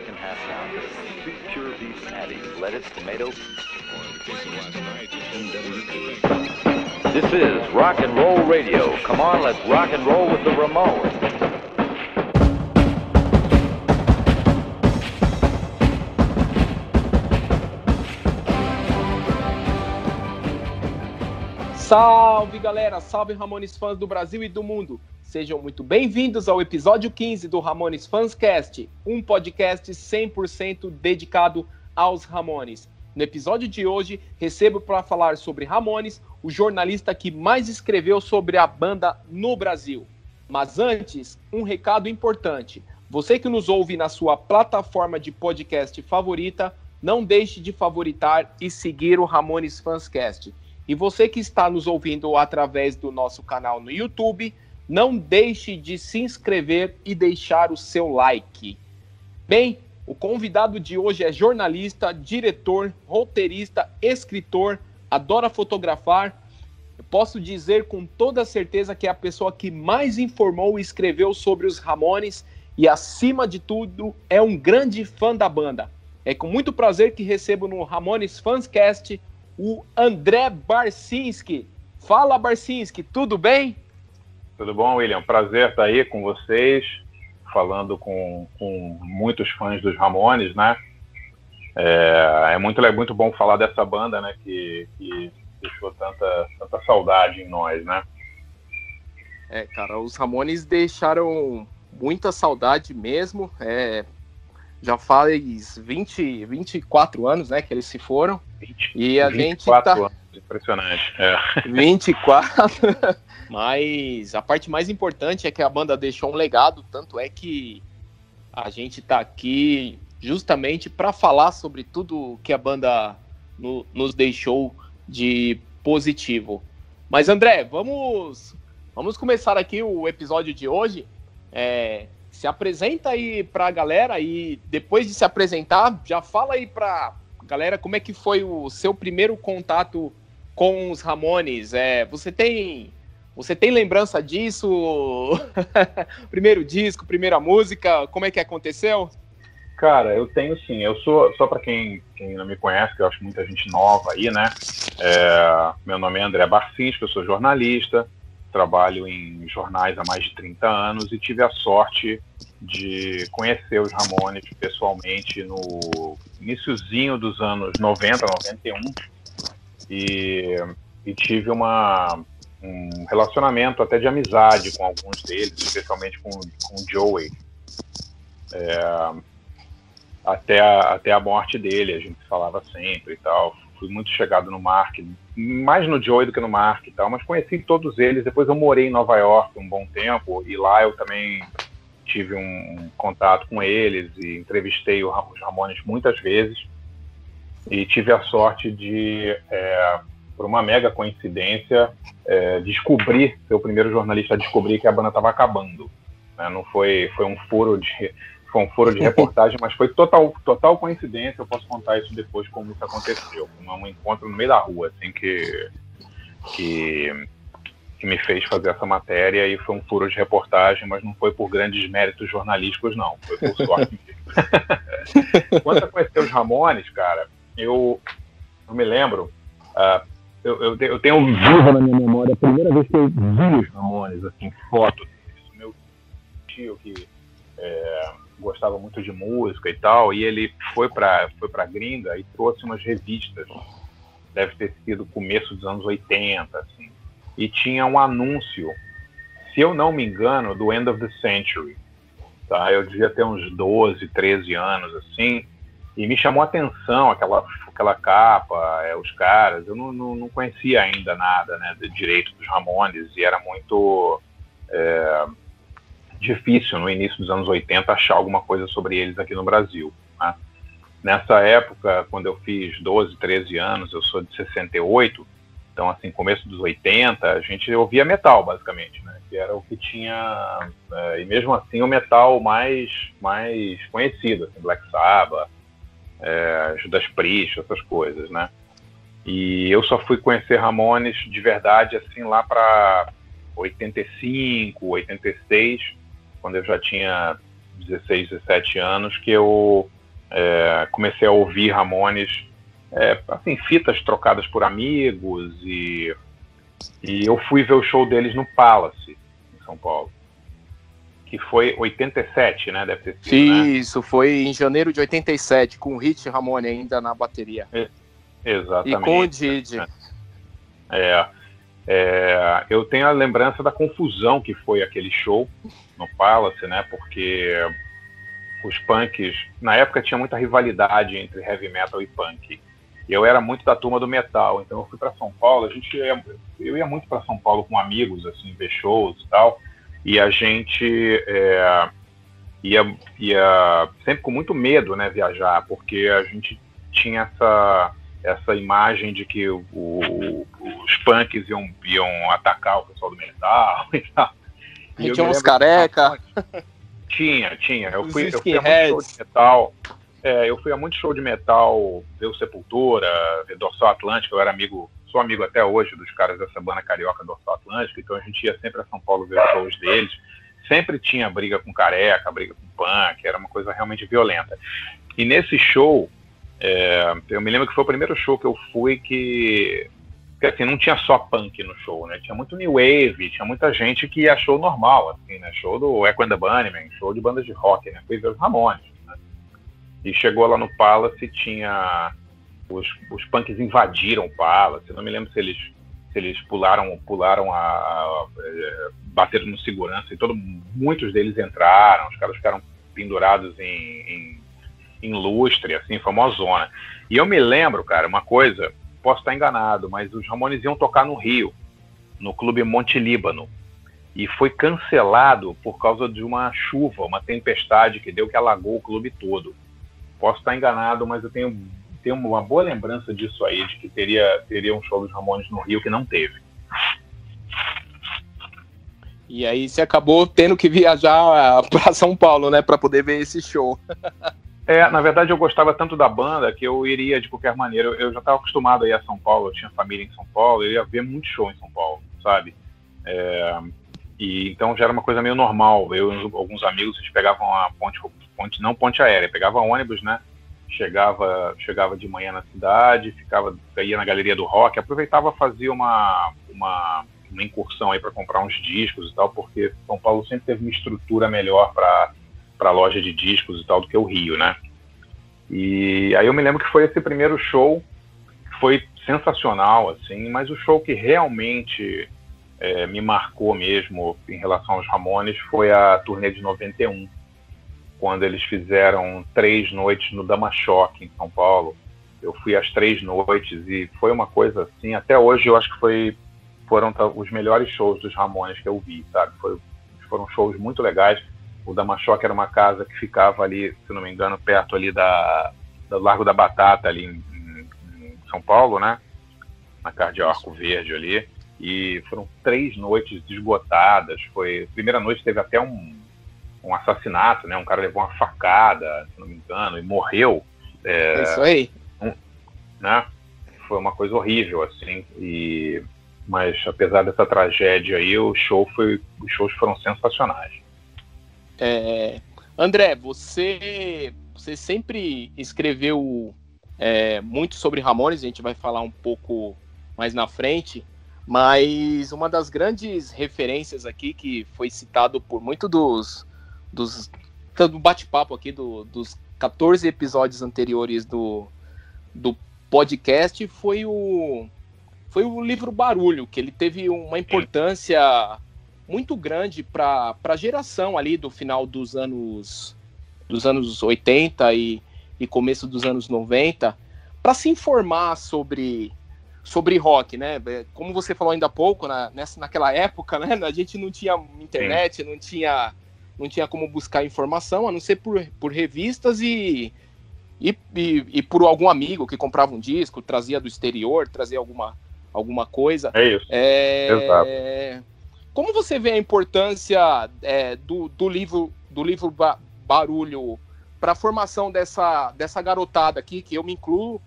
American half pound, two pure beef patties, lettuce, tomato. This is rock and roll radio. Come on, let's rock and roll with the Ramones. Salve galera, salve Ramones fãs do Brasil e do mundo. Sejam muito bem-vindos ao episódio 15 do Ramones Fanscast, um podcast 100% dedicado aos Ramones. No episódio de hoje, recebo para falar sobre Ramones o jornalista que mais escreveu sobre a banda no Brasil. Mas antes, um recado importante. Você que nos ouve na sua plataforma de podcast favorita, não deixe de favoritar e seguir o Ramones Fanscast. E você que está nos ouvindo através do nosso canal no YouTube, não deixe de se inscrever e deixar o seu like. Bem, o convidado de hoje é jornalista, diretor, roteirista, escritor, adora fotografar. Eu posso dizer com toda certeza que é a pessoa que mais informou e escreveu sobre os Ramones e, acima de tudo, é um grande fã da banda. É com muito prazer que recebo no Ramones Fanscast o André Barcinski. Fala, Barcinski, tudo bem? Tudo bom, William? Prazer estar aí com vocês, falando com, com muitos fãs dos Ramones, né? É, é muito, é muito bom falar dessa banda, né? Que, que deixou tanta, tanta saudade em nós, né? É, cara, os Ramones deixaram muita saudade mesmo. É, já faz 20, 24 anos, né, que eles se foram. 20, e a 24 gente tá anos, impressionante. É. 24. Mas a parte mais importante é que a banda deixou um legado, tanto é que a gente tá aqui justamente para falar sobre tudo que a banda no, nos deixou de positivo. Mas André, vamos vamos começar aqui o episódio de hoje. É, se apresenta aí para a galera e depois de se apresentar, já fala aí para galera como é que foi o seu primeiro contato com os Ramones. É, você tem você tem lembrança disso? primeiro disco, primeira música, como é que aconteceu? Cara, eu tenho sim. Eu sou, só para quem, quem não me conhece, que eu acho muita gente nova aí, né? É, meu nome é André Barcins, eu sou jornalista, trabalho em jornais há mais de 30 anos e tive a sorte de conhecer os Ramones pessoalmente no iníciozinho dos anos 90, 91 e, e tive uma, um relacionamento até de amizade com alguns deles, especialmente com, com o Joey. É, até, a, até a morte dele, a gente falava sempre e tal. Fui muito chegado no Mark, mais no Joey do que no Mark e tal, mas conheci todos eles. Depois eu morei em Nova York um bom tempo e lá eu também tive um contato com eles e entrevistei os Ramones muitas vezes e tive a sorte de, é, por uma mega coincidência, é, descobrir, ser o primeiro jornalista a descobrir que a banda estava acabando. Né? Não foi, foi um furo de foi um furo de reportagem, mas foi total, total coincidência. Eu posso contar isso depois como isso aconteceu. Um, um encontro no meio da rua, assim que que que me fez fazer essa matéria e foi um furo de reportagem, mas não foi por grandes méritos jornalísticos, não. Foi por sorte mesmo. Quando eu conheci os Ramones, cara, eu, eu me lembro, uh, eu, eu, eu, tenho vivo na minha memória a primeira vez que eu vi os Ramones, assim, foto deles. Meu tio que é, gostava muito de música e tal, e ele foi para foi pra gringa e trouxe umas revistas. Deve ter sido começo dos anos 80, assim e tinha um anúncio, se eu não me engano, do End of the Century. Tá? Eu devia ter uns 12, 13 anos, assim, e me chamou a atenção aquela, aquela capa, é, os caras. Eu não, não, não, conhecia ainda nada né, de direito dos Ramones e era muito é, difícil no início dos anos 80 achar alguma coisa sobre eles aqui no Brasil. Né? Nessa época, quando eu fiz 12, 13 anos, eu sou de 68, então, assim, começo dos 80, a gente ouvia metal, basicamente, né? Que era o que tinha... É, e mesmo assim, o metal mais, mais conhecido, assim, Black Sabbath, é, Judas Priest, essas coisas, né? E eu só fui conhecer Ramones de verdade, assim, lá para 85, 86, quando eu já tinha 16, 17 anos, que eu é, comecei a ouvir Ramones, é, assim, fitas trocadas por amigos e, e eu fui ver o show deles no Palace, em São Paulo. Que foi 87, né? Deve ter sido, né? Isso, né? foi em janeiro de 87, com o Hit Ramone ainda na bateria. É, exatamente. E com o Didi. É, é, eu tenho a lembrança da confusão que foi aquele show no Palace, né? Porque os punks, na época tinha muita rivalidade entre heavy metal e punk. Eu era muito da turma do metal, então eu fui para São Paulo. A gente ia, eu ia muito para São Paulo com amigos, assim, ver shows e tal. E a gente é, ia, ia sempre com muito medo, né, viajar, porque a gente tinha essa essa imagem de que o, o, os punks iam, iam atacar o pessoal do metal e tal. E tinha uns careca. Tinha, tinha. Eu fui, eu fui a muito show de metal. É, eu fui a muito show de metal, ver Sepultura, ver Dorsal Atlântico, eu era amigo, sou amigo até hoje dos caras dessa banda carioca Dorsal Atlântico, então a gente ia sempre a São Paulo ver os shows deles. Sempre tinha briga com careca, briga com punk, era uma coisa realmente violenta. E nesse show, é, eu me lembro que foi o primeiro show que eu fui que, que assim, não tinha só punk no show, né? Tinha muito new wave, tinha muita gente que achou normal, assim, né? Show do Echo and the Bunnymen, show de bandas de rock, né? Foi ver os Ramones, né? E chegou lá no Palace, tinha os, os punks invadiram o Palace, não me lembro se eles se eles pularam pularam a, a, é, bateram no segurança e todo muitos deles entraram, os caras ficaram pendurados em, em em lustre, assim, famosona. E eu me lembro, cara, uma coisa, posso estar enganado, mas os Ramones iam tocar no Rio, no Clube Monte Líbano. E foi cancelado por causa de uma chuva, uma tempestade que deu que alagou o clube todo. Posso estar enganado, mas eu tenho, tenho uma boa lembrança disso aí, de que teria, teria um show dos Ramones no Rio que não teve. E aí você acabou tendo que viajar para São Paulo, né, para poder ver esse show. É, na verdade eu gostava tanto da banda que eu iria de qualquer maneira. Eu, eu já estava acostumado a ir a São Paulo, eu tinha família em São Paulo, eu ia ver muito show em São Paulo, sabe? É, e então já era uma coisa meio normal. Eu e alguns amigos a gente pegavam a ponte, ponte não ponte aérea, pegava ônibus, né? Chegava, chegava de manhã na cidade, ficava, ia na galeria do rock, aproveitava fazia uma, uma, uma incursão aí para comprar uns discos e tal, porque São Paulo sempre teve uma estrutura melhor para para loja de discos e tal do que o Rio, né? E aí eu me lembro que foi esse primeiro show, foi sensacional, assim, mas o show que realmente é, me marcou mesmo em relação aos Ramones foi a turnê de 91, quando eles fizeram três noites no Damachoque, em São Paulo. Eu fui às três noites e foi uma coisa assim, até hoje eu acho que foi, foram os melhores shows dos Ramones que eu vi, sabe? Foi, foram shows muito legais o Damachoque era uma casa que ficava ali, se não me engano, perto ali da, do Largo da Batata, ali em, em São Paulo, né? Na Arco Verde ali. E foram três noites esgotadas. Foi, primeira noite teve até um, um assassinato, né? Um cara levou uma facada, se não me engano, e morreu. É, é isso aí. Um, né? Foi uma coisa horrível, assim. E, mas apesar dessa tragédia aí, o show foi, os shows foram sensacionais. É, André, você, você sempre escreveu é, muito sobre Ramones, a gente vai falar um pouco mais na frente, mas uma das grandes referências aqui que foi citado por muito dos, dos do bate-papo aqui do, dos 14 episódios anteriores do, do podcast foi o foi o livro Barulho, que ele teve uma importância muito grande para a geração ali do final dos anos dos anos 80 e, e começo dos anos 90 para se informar sobre sobre rock, né? É, como você falou ainda há pouco, na, nessa, naquela época, né? A gente não tinha internet, Sim. não tinha não tinha como buscar informação, a não ser por, por revistas e, e, e, e por algum amigo que comprava um disco, trazia do exterior, trazia alguma, alguma coisa. É isso. É, Exato. Como você vê a importância é, do, do livro do livro Barulho para a formação dessa, dessa garotada aqui, que eu me incluo,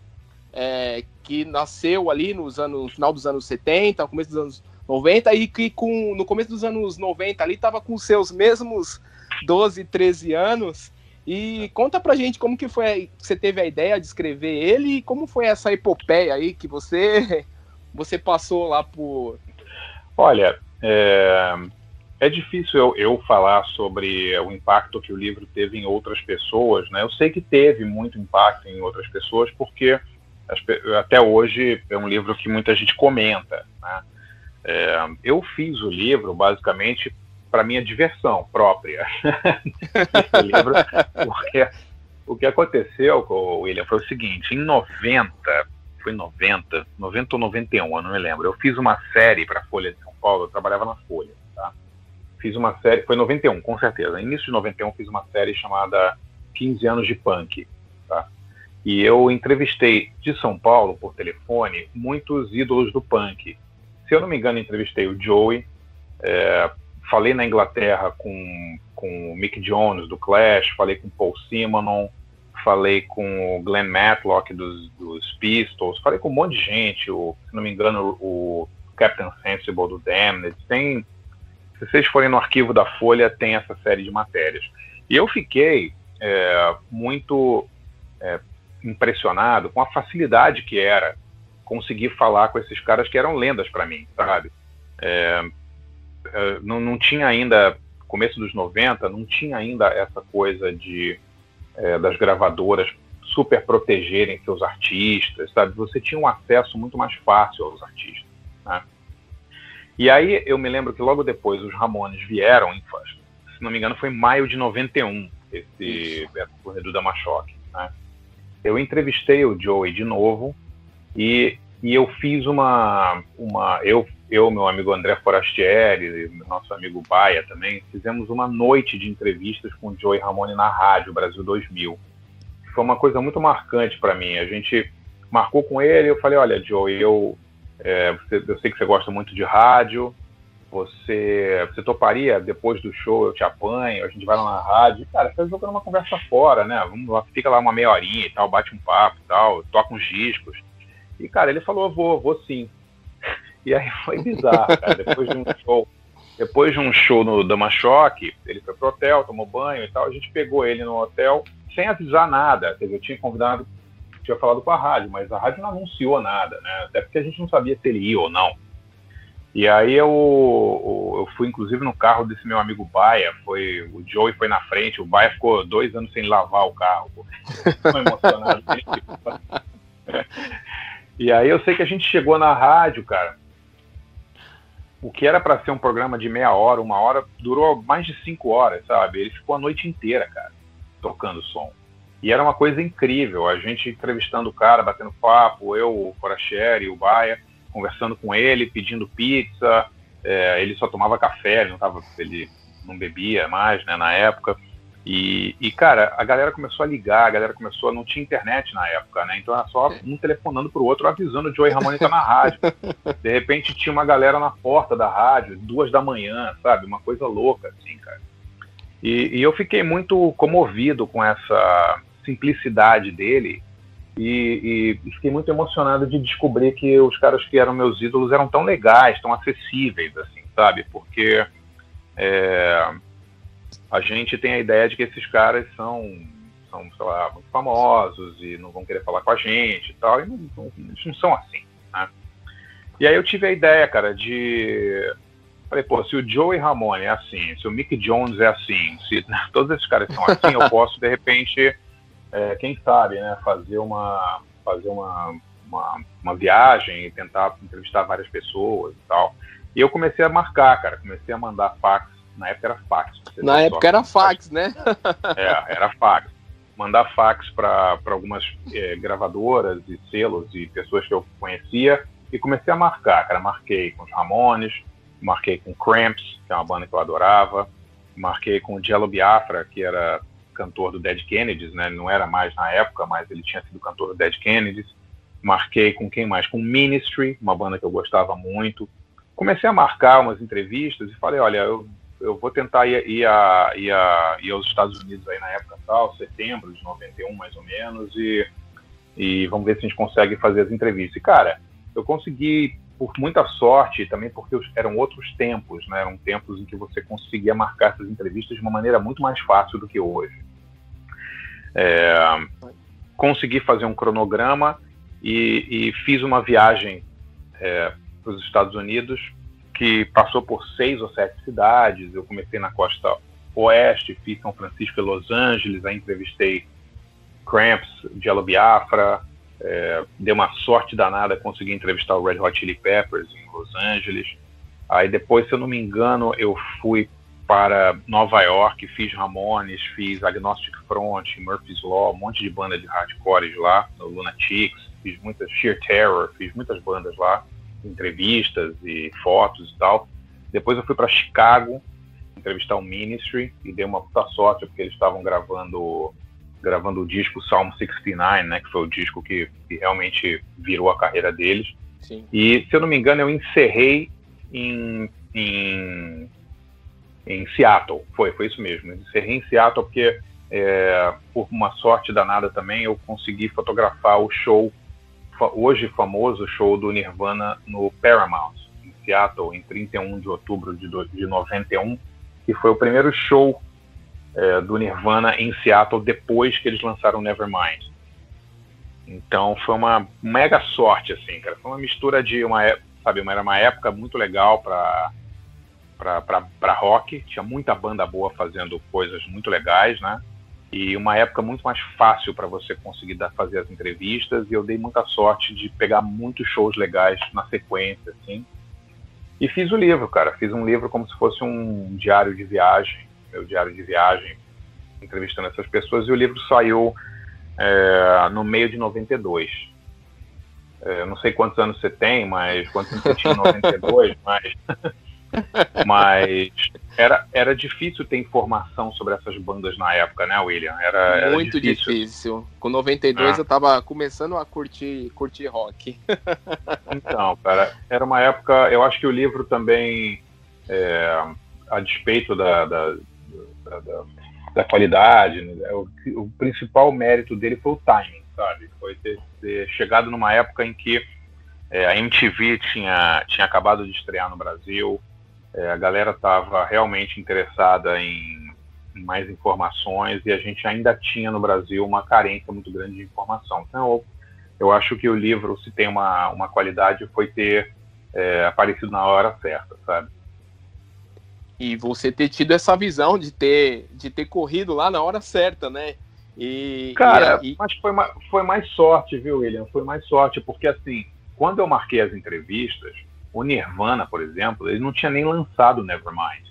é, que nasceu ali nos anos, no final dos anos 70, começo dos anos 90, e que com, no começo dos anos 90 ali estava com seus mesmos 12, 13 anos. E conta pra gente como que foi, você teve a ideia de escrever ele e como foi essa epopeia aí que você você passou lá por. Olha, é, é difícil eu, eu falar sobre o impacto que o livro teve em outras pessoas, né? Eu sei que teve muito impacto em outras pessoas porque até hoje é um livro que muita gente comenta, né? É, eu fiz o livro basicamente para minha diversão própria. livro, porque o que aconteceu com William foi o seguinte: em 90, foi 90, 90 ou 91, eu não me lembro. Eu fiz uma série para a Folha de São Paulo, eu trabalhava na Folha, tá? Fiz uma série, foi 91, com certeza. Início de 91 fiz uma série chamada 15 anos de punk, tá? E eu entrevistei de São Paulo por telefone muitos ídolos do punk. Se eu não me engano, entrevistei o Joey, é, falei na Inglaterra com, com o Mick Jones do Clash, falei com Paul Simonon, falei com o Glenn Matlock dos, dos Pistols, falei com um monte de gente, o, se não me engano, o Captain Sensible do Damned. Tem, se vocês forem no arquivo da Folha, tem essa série de matérias. E eu fiquei é, muito é, impressionado com a facilidade que era conseguir falar com esses caras que eram lendas para mim, sabe? É, é, não, não tinha ainda, começo dos 90, não tinha ainda essa coisa de é, das gravadoras super protegerem seus artistas, sabe? Você tinha um acesso muito mais fácil aos artistas, né? E aí eu me lembro que logo depois os Ramones vieram, se não me engano foi em maio de 91, esse corredor da Machoque, né? Eu entrevistei o Joey de novo e, e eu fiz uma, uma eu eu, meu amigo André Forastieri, nosso amigo Baia também, fizemos uma noite de entrevistas com o Joey Ramone na rádio Brasil 2000. Foi uma coisa muito marcante para mim. A gente marcou com ele, eu falei, olha, Joey, eu, é, você, eu sei que você gosta muito de rádio, você, você toparia, depois do show eu te apanho, a gente vai lá na rádio, cara, você tá jogando uma conversa fora, né, vamos lá, fica lá uma meia horinha e tal, bate um papo e tal, toca uns discos. E, cara, ele falou, vou, vou sim. E aí foi bizarro, cara. Depois de um show, depois de um show no Dama Choque, ele foi pro hotel, tomou banho e tal. A gente pegou ele no hotel sem avisar nada. Eu tinha convidado, tinha falado com a rádio, mas a rádio não anunciou nada, né? Até porque a gente não sabia se ele ia ou não. E aí eu, eu fui inclusive no carro desse meu amigo Baia, foi o Joey foi na frente, o Baia ficou dois anos sem lavar o carro, ficou emocionado. e aí eu sei que a gente chegou na rádio, cara, o que era para ser um programa de meia hora, uma hora, durou mais de cinco horas, sabe? Ele ficou a noite inteira, cara, tocando som. E era uma coisa incrível, a gente entrevistando o cara, batendo papo, eu, o Foracheri, o Baia, conversando com ele, pedindo pizza, é, ele só tomava café, ele não, tava, ele não bebia mais, né, na época. E, e, cara, a galera começou a ligar, a galera começou a. Não tinha internet na época, né? Então era só um telefonando pro outro, avisando o Joey Ramone tá na rádio. De repente tinha uma galera na porta da rádio, duas da manhã, sabe? Uma coisa louca, assim, cara. E, e eu fiquei muito comovido com essa simplicidade dele. E, e, fiquei muito emocionado de descobrir que os caras que eram meus ídolos eram tão legais, tão acessíveis, assim, sabe? Porque. É, a gente tem a ideia de que esses caras são, são sei lá, muito famosos e não vão querer falar com a gente e tal, e não, não, não são assim, né? E aí eu tive a ideia, cara, de... Falei, pô, se o Joey Ramone é assim, se o Mick Jones é assim, se todos esses caras são assim, eu posso, de repente, é, quem sabe, né, fazer uma... fazer uma, uma, uma viagem e tentar entrevistar várias pessoas e tal. E eu comecei a marcar, cara, comecei a mandar fax na época era fax. Na época era fax, né? é, era fax. Mandar fax para algumas é, gravadoras e selos e pessoas que eu conhecia e comecei a marcar, cara. Marquei com os Ramones, marquei com Cramps, que é uma banda que eu adorava, marquei com o Jello Biafra, que era cantor do Dead Kennedys, né? Ele não era mais na época, mas ele tinha sido cantor do Dead Kennedys. Marquei com quem mais? Com Ministry, uma banda que eu gostava muito. Comecei a marcar umas entrevistas e falei, olha, eu eu vou tentar ir, ir, a, ir, a, ir aos Estados Unidos aí na época tal, setembro de 91 mais ou menos, e, e vamos ver se a gente consegue fazer as entrevistas. E, cara, eu consegui, por muita sorte, também porque eram outros tempos, né? Eram tempos em que você conseguia marcar essas entrevistas de uma maneira muito mais fácil do que hoje. É, consegui fazer um cronograma e, e fiz uma viagem é, para os Estados Unidos que passou por seis ou sete cidades. Eu comecei na costa oeste, fiz São Francisco e Los Angeles, aí entrevistei Cramps, Jello Biafra, é, deu uma sorte danada, consegui entrevistar o Red Hot Chili Peppers em Los Angeles. Aí depois, se eu não me engano, eu fui para Nova York, fiz Ramones, fiz Agnostic Front, Murphy's Law, um monte de banda de hardcore lá, no Lunatics, fiz muitas Sheer Terror, fiz muitas bandas lá, entrevistas e fotos e tal. Depois eu fui para Chicago entrevistar o Ministry e dei uma puta sorte porque eles estavam gravando gravando o disco Psalm 69, né, que foi o disco que, que realmente virou a carreira deles. Sim. E se eu não me engano, eu encerrei em, em em Seattle. Foi, foi isso mesmo. Eu encerrei em Seattle porque, é, por uma sorte danada também, eu consegui fotografar o show, hoje famoso show do Nirvana no Paramount, em Seattle, em 31 de outubro de, de 91, que foi o primeiro show é, do Nirvana em Seattle depois que eles lançaram Nevermind. Então foi uma mega sorte, assim, cara. Foi uma mistura de uma, sabe, uma, era uma época muito legal para para rock, tinha muita banda boa fazendo coisas muito legais, né? E uma época muito mais fácil para você conseguir dar, fazer as entrevistas, e eu dei muita sorte de pegar muitos shows legais na sequência, assim. E fiz o livro, cara. Fiz um livro como se fosse um diário de viagem, meu diário de viagem, entrevistando essas pessoas, e o livro saiu é, no meio de 92. É, eu não sei quantos anos você tem, mas quantos anos você tinha em 92, mas Mas era, era difícil ter informação sobre essas bandas na época, né, William? Era, era Muito difícil. difícil. Com 92 ah. eu tava começando a curtir, curtir rock. Então, cara, era uma época. Eu acho que o livro também, é, a despeito da, da, da, da, da qualidade, né, o, o, principal mérito dele foi o timing, sabe? Foi ter, ter chegado numa época em que é, a MTV tinha, tinha acabado de estrear no Brasil. É, a galera estava realmente interessada em, em, mais informações e a gente ainda tinha no Brasil uma carência muito grande de informação. Então, eu, eu acho que o livro, se tem uma, uma qualidade, foi ter é, aparecido na hora certa, sabe? E você ter tido essa visão de ter, de ter corrido lá na hora certa, né? E, Cara, e, e... mas foi, foi mais sorte, viu, William? Foi mais sorte, porque assim, quando eu marquei as entrevistas, o Nirvana, por exemplo, ele não tinha nem lançado Nevermind.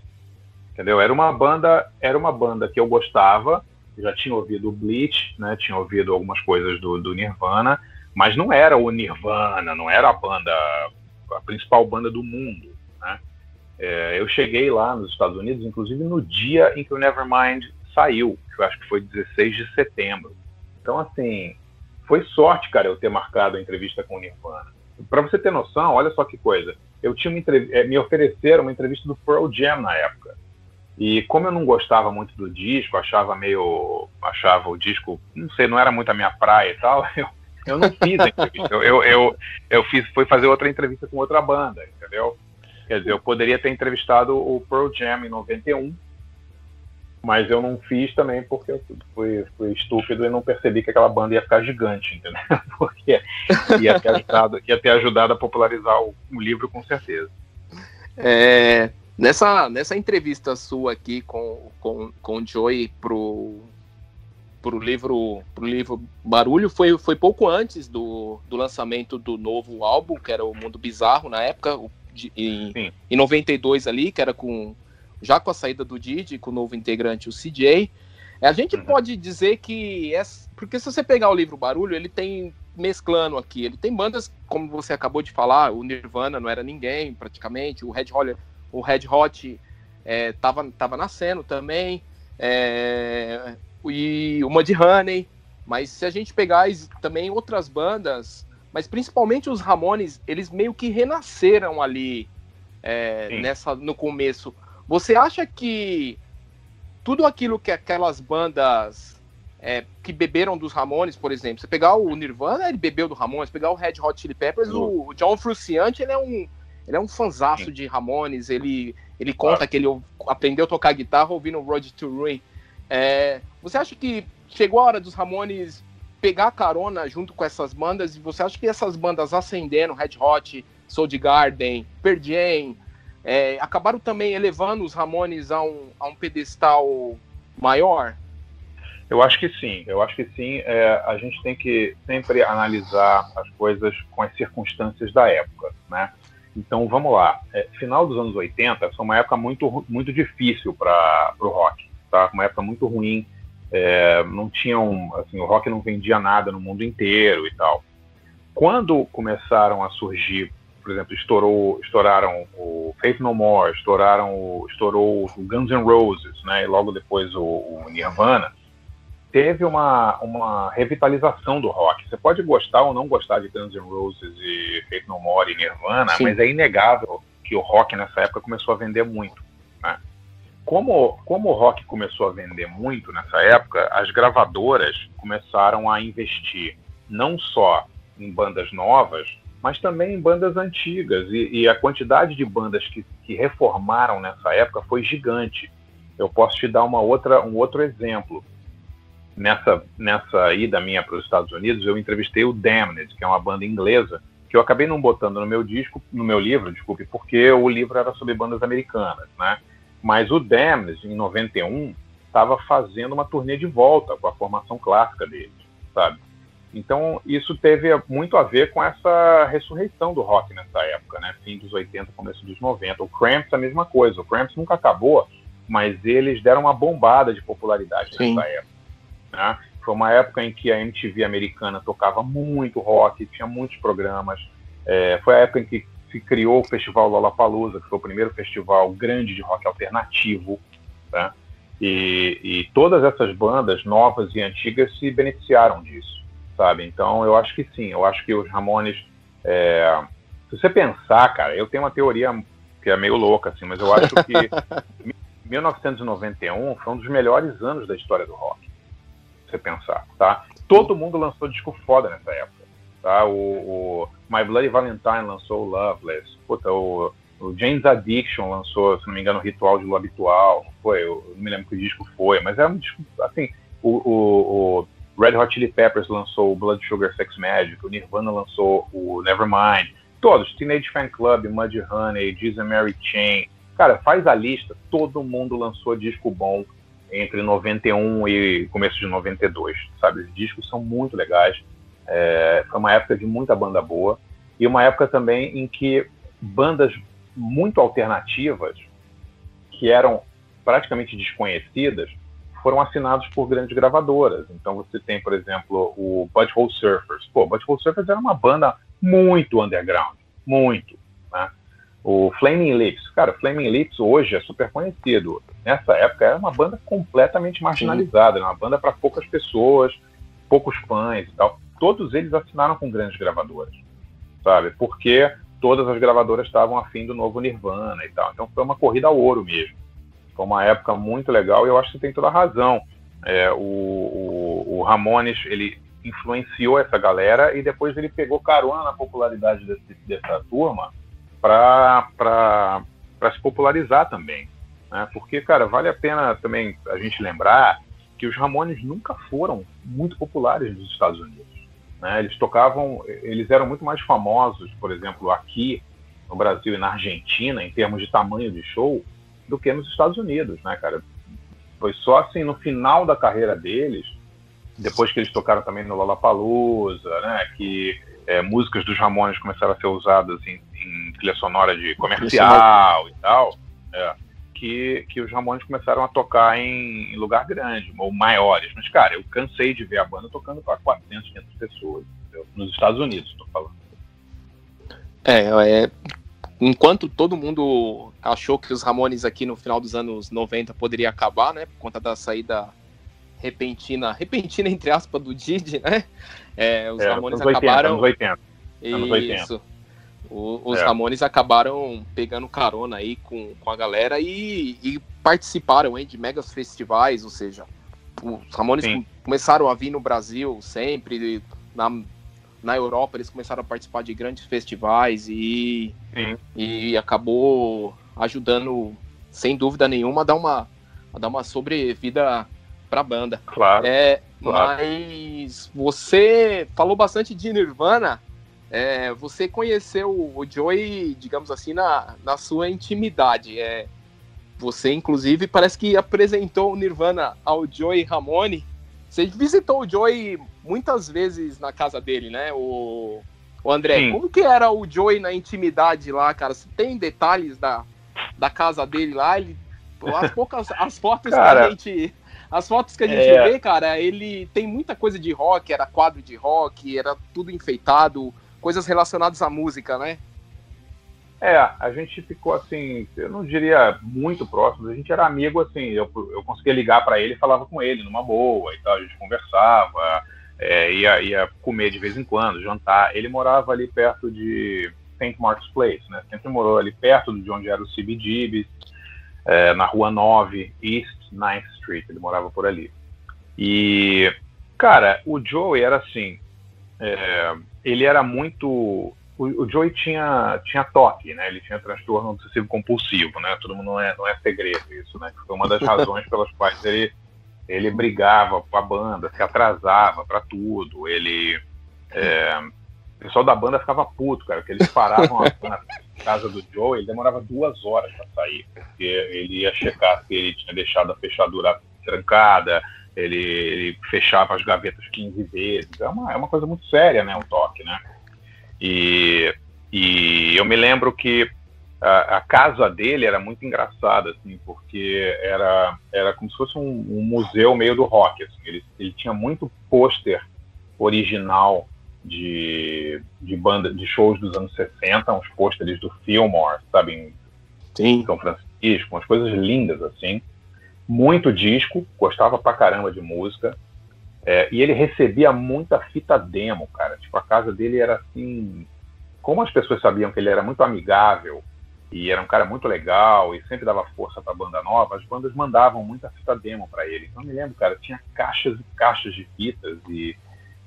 Entendeu? Era uma banda, era uma banda que eu gostava, já tinha ouvido o Bleach, né? Tinha ouvido algumas coisas do, do Nirvana, mas não era o Nirvana, não era a banda, a principal banda do mundo, né? É, eu cheguei lá nos Estados Unidos, inclusive no dia em que o Nevermind saiu, que eu acho que foi 16 de setembro. Então, assim, foi sorte, cara, eu ter marcado a entrevista com o Nirvana para você ter noção, olha só que coisa. Eu tinha é, me ofereceram uma entrevista do Pearl Jam na época. E como eu não gostava muito do disco, achava meio. achava o disco, não sei, não era muito a minha praia e tal, eu, eu não fiz a entrevista. Eu, eu, eu, eu fiz, fui fazer outra entrevista com outra banda, entendeu? Quer dizer, eu poderia ter entrevistado o Pearl Jam em 91, mas eu não fiz também porque eu fui, fui estúpido e não percebi que aquela banda ia ficar gigante, entendeu? Porque ia ter ajudado, ia ter ajudado a popularizar o, o livro com certeza. É, nessa, nessa entrevista sua aqui com, com, com o Joey pro, pro, livro, pro livro Barulho foi, foi pouco antes do, do lançamento do novo álbum, que era o Mundo Bizarro na época, de, em, em 92 ali, que era com já com a saída do Didi, com o novo integrante, o CJ. A gente uhum. pode dizer que. É, porque se você pegar o livro Barulho, ele tem mesclando aqui. Ele tem bandas, como você acabou de falar, o Nirvana não era ninguém, praticamente. O Red Hot, o Red Hot é, tava, tava nascendo também. É, e o Mudhoney. Mas se a gente pegar também outras bandas, mas principalmente os Ramones, eles meio que renasceram ali é, nessa no começo. Você acha que tudo aquilo que aquelas bandas é, que beberam dos Ramones, por exemplo. Você pegar o Nirvana, ele bebeu do Ramones. Pegar o Red Hot Chili Peppers, o, o John Frusciante, ele é um ele é um fanzaço de Ramones. Ele, ele conta claro. que ele aprendeu a tocar guitarra ouvindo Road to Ruin. É, você acha que chegou a hora dos Ramones pegar carona junto com essas bandas? E você acha que essas bandas ascendendo, Red Hot, Soul Garden, Pearl Jam, é, acabaram também elevando os Ramones a um, a um pedestal maior? Eu acho que sim, eu acho que sim. É, a gente tem que sempre analisar as coisas com as circunstâncias da época, né? Então vamos lá. É, final dos anos 80 foi uma época muito, muito difícil para o rock, tá? Uma época muito ruim. É, não tinham, assim, o rock não vendia nada no mundo inteiro e tal. Quando começaram a surgir, por exemplo, estourou, estouraram o Faith No More, estouraram, o, estourou o Guns N' Roses, né? E logo depois o, o Nirvana teve uma, uma revitalização do rock. Você pode gostar ou não gostar de Guns N' Roses e Faith No More e Nirvana, Sim. mas é inegável que o rock nessa época começou a vender muito. Né? Como, como o rock começou a vender muito nessa época, as gravadoras começaram a investir não só em bandas novas, mas também em bandas antigas. E, e a quantidade de bandas que, que reformaram nessa época foi gigante. Eu posso te dar uma outra, um outro exemplo nessa, nessa ida minha para os Estados Unidos, eu entrevistei o Damned, que é uma banda inglesa, que eu acabei não botando no meu disco, no meu livro, desculpe, porque o livro era sobre bandas americanas, né? Mas o Damned, em 91, estava fazendo uma turnê de volta com a formação clássica deles, sabe? Então, isso teve muito a ver com essa ressurreição do rock nessa época, né? Fim dos 80, começo dos 90. O Cramps, a mesma coisa. O Cramps nunca acabou, mas eles deram uma bombada de popularidade Sim. nessa época. Né? Foi uma época em que a MTV americana tocava muito rock, tinha muitos programas. É, foi a época em que se criou o Festival Lollapalooza, que foi o primeiro festival grande de rock alternativo. Né? E, e, todas essas bandas, novas e antigas, se beneficiaram disso, sabe? Então, eu acho que sim. Eu acho que os Ramones... É, se você pensar, cara, eu tenho uma teoria que é meio louca, assim, mas eu acho que 1991 foi um dos melhores anos da história do rock você pensar, tá? Todo mundo lançou disco foda nessa época, tá? O, o My Bloody Valentine lançou o Loveless, puta, o, o James Addiction lançou, se não me engano, o Ritual de Lua Habitual, foi, eu não me lembro que disco foi, mas era um disco, assim, o, o, o Red Hot Chili Peppers lançou o Blood Sugar Sex Magic, o Nirvana lançou o Nevermind, todos, Teenage Fan Club, Muddy Honey, Jesus Mary Chain, cara, faz a lista, todo mundo lançou disco bom entre 91 e começo de 92, sabe? Os discos são muito legais. É, foi uma época de muita banda boa e uma época também em que bandas muito alternativas, que eram praticamente desconhecidas, foram assinados por grandes gravadoras. Então você tem, por exemplo, o Butthole Surfers. Pô, Butthole Surfers era uma banda muito underground, muito. Né? O Flaming Lips, cara, Flaming Lips hoje é super conhecido. Nessa época era uma banda completamente marginalizada, era uma banda para poucas pessoas, poucos fãs e tal. Todos eles assinaram com grandes gravadoras, sabe? Porque todas as gravadoras estavam afim do novo Nirvana e tal. Então foi uma corrida ao ouro mesmo. Foi uma época muito legal e eu acho que você tem toda a razão. É, o, o, o Ramones, ele influenciou essa galera e depois ele pegou carona na popularidade desse, dessa turma para se popularizar também. Né? Porque, cara, vale a pena também a gente lembrar que os Ramones nunca foram muito populares nos Estados Unidos. Né? Eles tocavam, eles eram muito mais famosos, por exemplo, aqui no Brasil e na Argentina, em termos de tamanho de show, do que nos Estados Unidos, né, cara? Foi só assim no final da carreira deles, depois que eles tocaram também no Lollapalooza, né, que é, músicas dos Ramones começaram a ser usadas em, em trilha sonora de comercial e tal, é, que, que os Ramones começaram a tocar em, em, lugar grande, ou maiores. Mas, cara, eu cansei de ver a banda tocando para 400, 500 pessoas, entendeu? nos Estados Unidos, estou falando. É, é, enquanto todo mundo achou que os Ramones aqui no final dos anos 90 poderia acabar, né, por conta da saída repentina, repentina entre aspas, do Didi, né? É, os é, Ramones acabaram. 80, anos 80. Anos 80. Isso. O, os é. Ramones acabaram pegando carona aí com, com a galera e, e participaram hein, de megas festivais, ou seja, os Ramones Sim. começaram a vir no Brasil sempre, na, na Europa eles começaram a participar de grandes festivais e, e acabou ajudando, sem dúvida nenhuma, a dar uma, a dar uma sobrevida para a banda. Claro, é, claro. Mas você falou bastante de Nirvana. É, você conheceu o Joey, digamos assim, na, na sua intimidade. É, você, inclusive, parece que apresentou o Nirvana ao Joey Ramone. Você visitou o Joey muitas vezes na casa dele, né? O, o André, Sim. como que era o Joey na intimidade lá, cara? Você tem detalhes da, da casa dele lá? Ele, as poucas as fotos cara, que a gente as fotos que a gente é... vê, cara, ele tem muita coisa de rock, era quadro de rock, era tudo enfeitado, coisas relacionadas à música, né? É, a gente ficou assim, eu não diria muito próximo, a gente era amigo assim, eu, eu conseguia ligar para ele e falava com ele numa boa e tal, a gente conversava, é, ia, ia comer de vez em quando, jantar. Ele morava ali perto de St. Mark's Place, né? Sempre morou ali perto de onde era o CBGB's, é, na rua 9, East 9th Street, ele morava por ali. E, cara, o Joey era assim, é, ele era muito o, o Joey tinha, tinha toque, né? Ele tinha transtorno obsessivo compulsivo, né? Todo mundo não é, não é segredo isso, né? Foi uma das razões pelas quais ele, ele brigava com a banda, se atrasava para tudo. Ele. É, o pessoal da banda ficava puto, cara, que eles paravam na casa do Joe, ele demorava duas horas para sair, porque ele ia checar se ele tinha deixado a fechadura trancada, ele, ele fechava as gavetas 15 vezes. É uma, é uma coisa muito séria, né? O toque, né? E, e eu me lembro que a, a, casa dele era muito engraçada, assim, porque era, era como se fosse um, um museu meio do rock. Assim. Ele, ele tinha muito pôster original de, de banda de shows dos anos 60, uns pôsteres do Fillmore, sabe, em Sim. São Francisco, umas coisas lindas assim. Muito disco, gostava pra caramba de música. É, e ele recebia muita fita demo, cara. Tipo, a casa dele era assim. Como as pessoas sabiam que ele era muito amigável e era um cara muito legal e sempre dava força para banda nova, as bandas mandavam muita fita demo para ele. Então, eu me lembro, cara, tinha caixas e caixas de fitas e,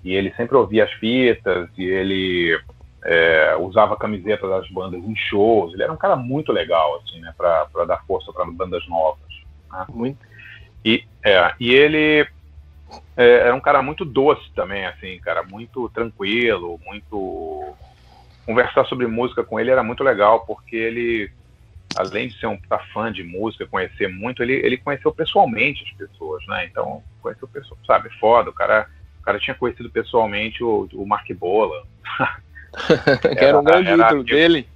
e ele sempre ouvia as fitas e ele é, usava camiseta das bandas em shows. Ele era um cara muito legal, assim, né, para dar força para bandas novas. Né? Muito. E, é, e ele é, era um cara muito doce também, assim, cara, muito tranquilo, muito. Conversar sobre música com ele era muito legal, porque ele, além de ser um tá fã de música, conhecer muito, ele, ele conheceu pessoalmente as pessoas, né? Então, conheceu pessoas, sabe, foda, o cara, cara tinha conhecido pessoalmente o, o Mark Bola. que era, um grande era, ídolo dele.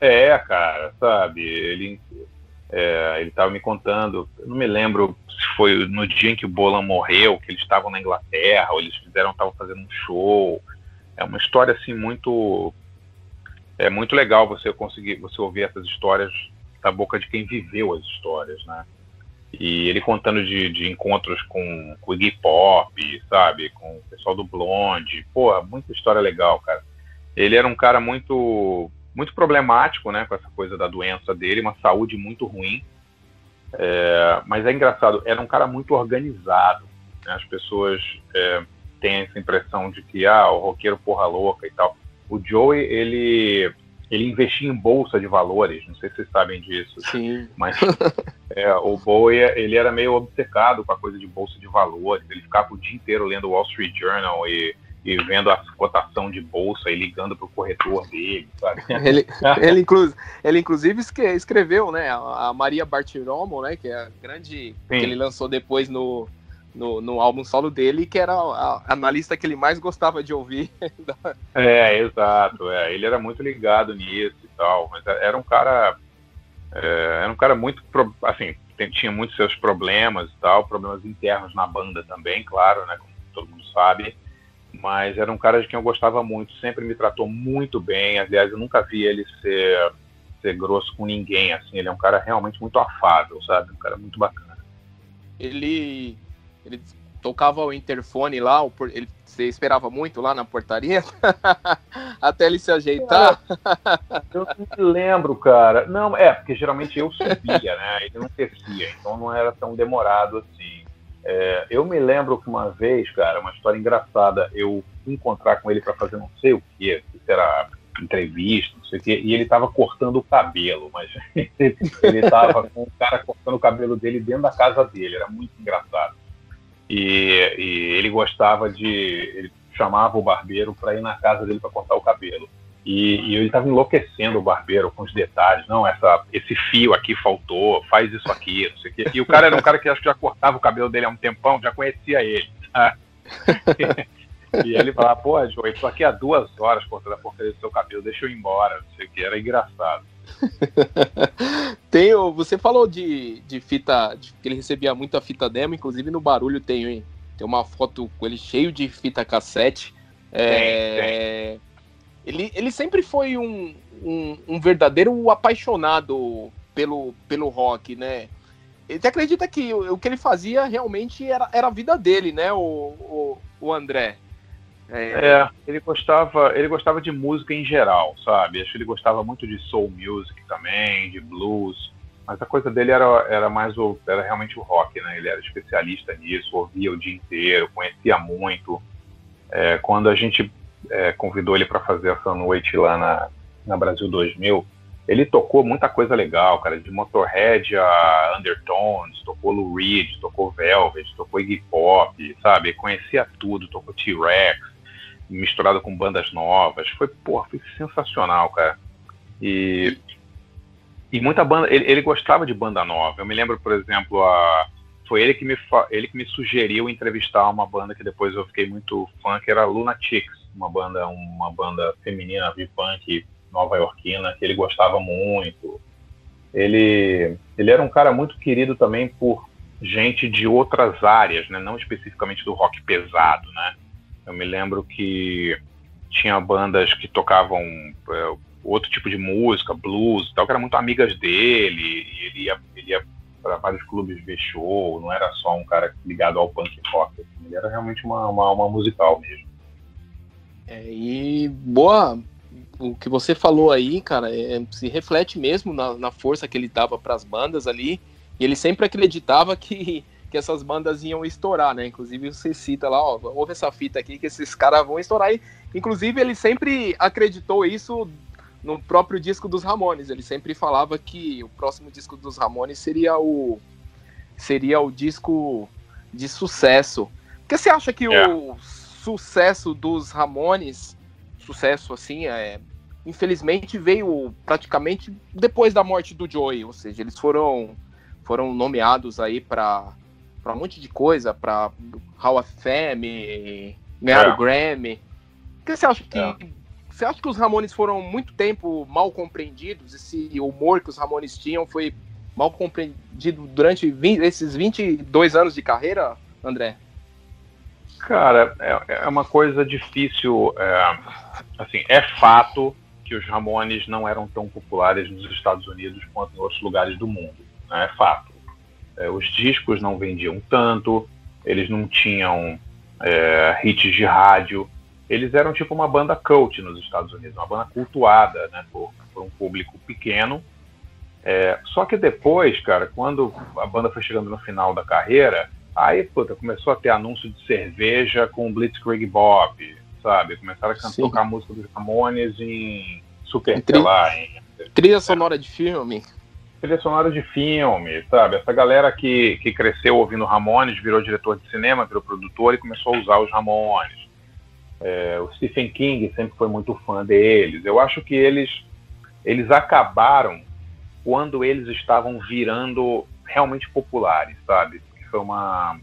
É, cara, sabe, ele é, ele estava me contando, não me lembro se foi no dia em que o Bolan morreu, que eles estavam na Inglaterra, ou eles fizeram, estavam fazendo um show. É uma história assim muito é muito legal você conseguir você ouvir essas histórias da boca de quem viveu as histórias, né? E ele contando de, de encontros com, com o Iggy Pop, sabe? Com o pessoal do Blonde. Pô, muita história legal, cara. Ele era um cara muito muito problemático, né, com essa coisa da doença dele, uma saúde muito ruim. É, mas é engraçado, era um cara muito organizado. Né? As pessoas é, têm essa impressão de que ah, o roqueiro porra louca e tal. O Joey, ele ele investia em bolsa de valores, não sei se vocês sabem disso. Sim. Mas é, o Bowie, ele era meio obcecado com a coisa de bolsa de valores. Ele ficava o dia inteiro lendo o Wall Street Journal e e vendo a cotação de bolsa e ligando para o corretor dele, sabe? Ele, ele, inclu, ele inclusive escreveu, né, a Maria Bartiromo, né, que é a grande Sim. que ele lançou depois no, no, no, álbum solo dele, que era a, analista que ele mais gostava de ouvir. é, exato. É. Ele era muito ligado nisso e tal, mas era um cara, é, era um cara muito, assim, tinha muitos seus problemas e tal, problemas internos na banda também, claro, né, como todo mundo sabe mas era um cara de quem eu gostava muito, sempre me tratou muito bem. Aliás, eu nunca vi ele ser, ser grosso com ninguém, assim. Ele é um cara realmente muito afável, sabe? Um cara muito bacana. Ele, ele tocava o interfone lá, ele, você esperava muito lá na portaria até ele se ajeitar? eu não me lembro, cara. Não, é, porque geralmente eu subia, né? Ele não descia, então não era tão demorado assim. É, eu me lembro que uma vez, cara, uma história engraçada, eu fui encontrar com ele para fazer não sei o que, se era entrevista, não sei o quê, e ele estava cortando o cabelo, mas ele estava com o cara cortando o cabelo dele dentro da casa dele, era muito engraçado. E, e ele gostava de. Ele chamava o barbeiro para ir na casa dele para cortar o cabelo. E, e ele estava enlouquecendo o barbeiro com os detalhes. Não, essa, esse fio aqui faltou, faz isso aqui, não sei o quê. E o cara era um cara que acho que já cortava o cabelo dele há um tempão, já conhecia ele. Tá? E ele falava, pô, Joey, tô aqui há duas horas cortando a porcaria do seu cabelo, deixa eu ir embora, não sei o que, era engraçado. tem, você falou de, de fita, de, que ele recebia muita fita demo, inclusive no barulho tem, tem uma foto com ele cheio de fita cassete. É, tem, tem. Ele, ele sempre foi um, um, um, verdadeiro apaixonado pelo, pelo rock, né? Ele acredita que o, o que ele fazia realmente era, era a vida dele, né, o, o, o André? É, é, ele gostava, ele gostava de música em geral, sabe? Acho que ele gostava muito de soul music também, de blues, mas a coisa dele era, era mais o, era realmente o rock, né? Ele era especialista nisso, ouvia o dia inteiro, conhecia muito. É, quando a gente é, convidou ele para fazer essa noite lá na, na Brasil 2000, ele tocou muita coisa legal, cara, de Motorhead a Undertones, tocou Lou Reed, tocou Velvet, tocou Iggy Pop, sabe? Conhecia tudo, tocou T-Rex, misturado com bandas novas. Foi, porra, foi sensacional, cara. E, e muita banda. Ele, ele gostava de banda nova. Eu me lembro, por exemplo, a, foi ele que, me, ele que me sugeriu entrevistar uma banda que depois eu fiquei muito fã, que era Lunatics, uma banda, uma banda feminina, v-punk, nova-iorquina, que ele gostava muito. Ele, ele era um cara muito querido também por gente de outras áreas, né? não especificamente do rock pesado, né? Eu me lembro que tinha bandas que tocavam é, outro tipo de música, blues e tal, que eram muito amigas dele, e ele ia, ele ia para vários clubes ver show, não era só um cara ligado ao punk rock, assim, ele era realmente uma, alma musical mesmo. É, e boa, o que você falou aí, cara, é, se reflete mesmo na, na força que ele dava para as bandas ali, e ele sempre acreditava que que essas bandas iam estourar, né? Inclusive você cita lá, ó, ouve essa fita aqui que esses caras vão estourar. E, inclusive ele sempre acreditou isso no próprio disco dos Ramones. Ele sempre falava que o próximo disco dos Ramones seria o seria o disco de sucesso. Por que você acha que é. o sucesso dos Ramones, sucesso assim, é, infelizmente veio praticamente depois da morte do Joey, ou seja, eles foram foram nomeados aí para para um monte de coisa, para Hall of Fame, ganhar é. o Grammy. O que você acha que é. você acha que os Ramones foram muito tempo mal compreendidos? Esse humor que os Ramones tinham foi mal compreendido durante 20, esses 22 anos de carreira, André? Cara, é, é uma coisa difícil. É, assim, é fato que os Ramones não eram tão populares nos Estados Unidos quanto em outros lugares do mundo. Né? É fato. É, os discos não vendiam tanto, eles não tinham é, hits de rádio. Eles eram tipo uma banda cult nos Estados Unidos, uma banda cultuada né, por, por um público pequeno. É, só que depois, cara, quando a banda foi chegando no final da carreira, aí puta, começou a ter anúncio de cerveja com Blitzkrieg Bob, sabe? Começaram a cantar, tocar a música dos Ramones em Super Tri... em... Trilha sonora de filme trilha sonora de filme, sabe? Essa galera que, que cresceu ouvindo Ramones, virou diretor de cinema, virou produtor e começou a usar os Ramones. É, o Stephen King sempre foi muito fã deles. Eu acho que eles, eles acabaram quando eles estavam virando realmente populares, sabe? Foi uma.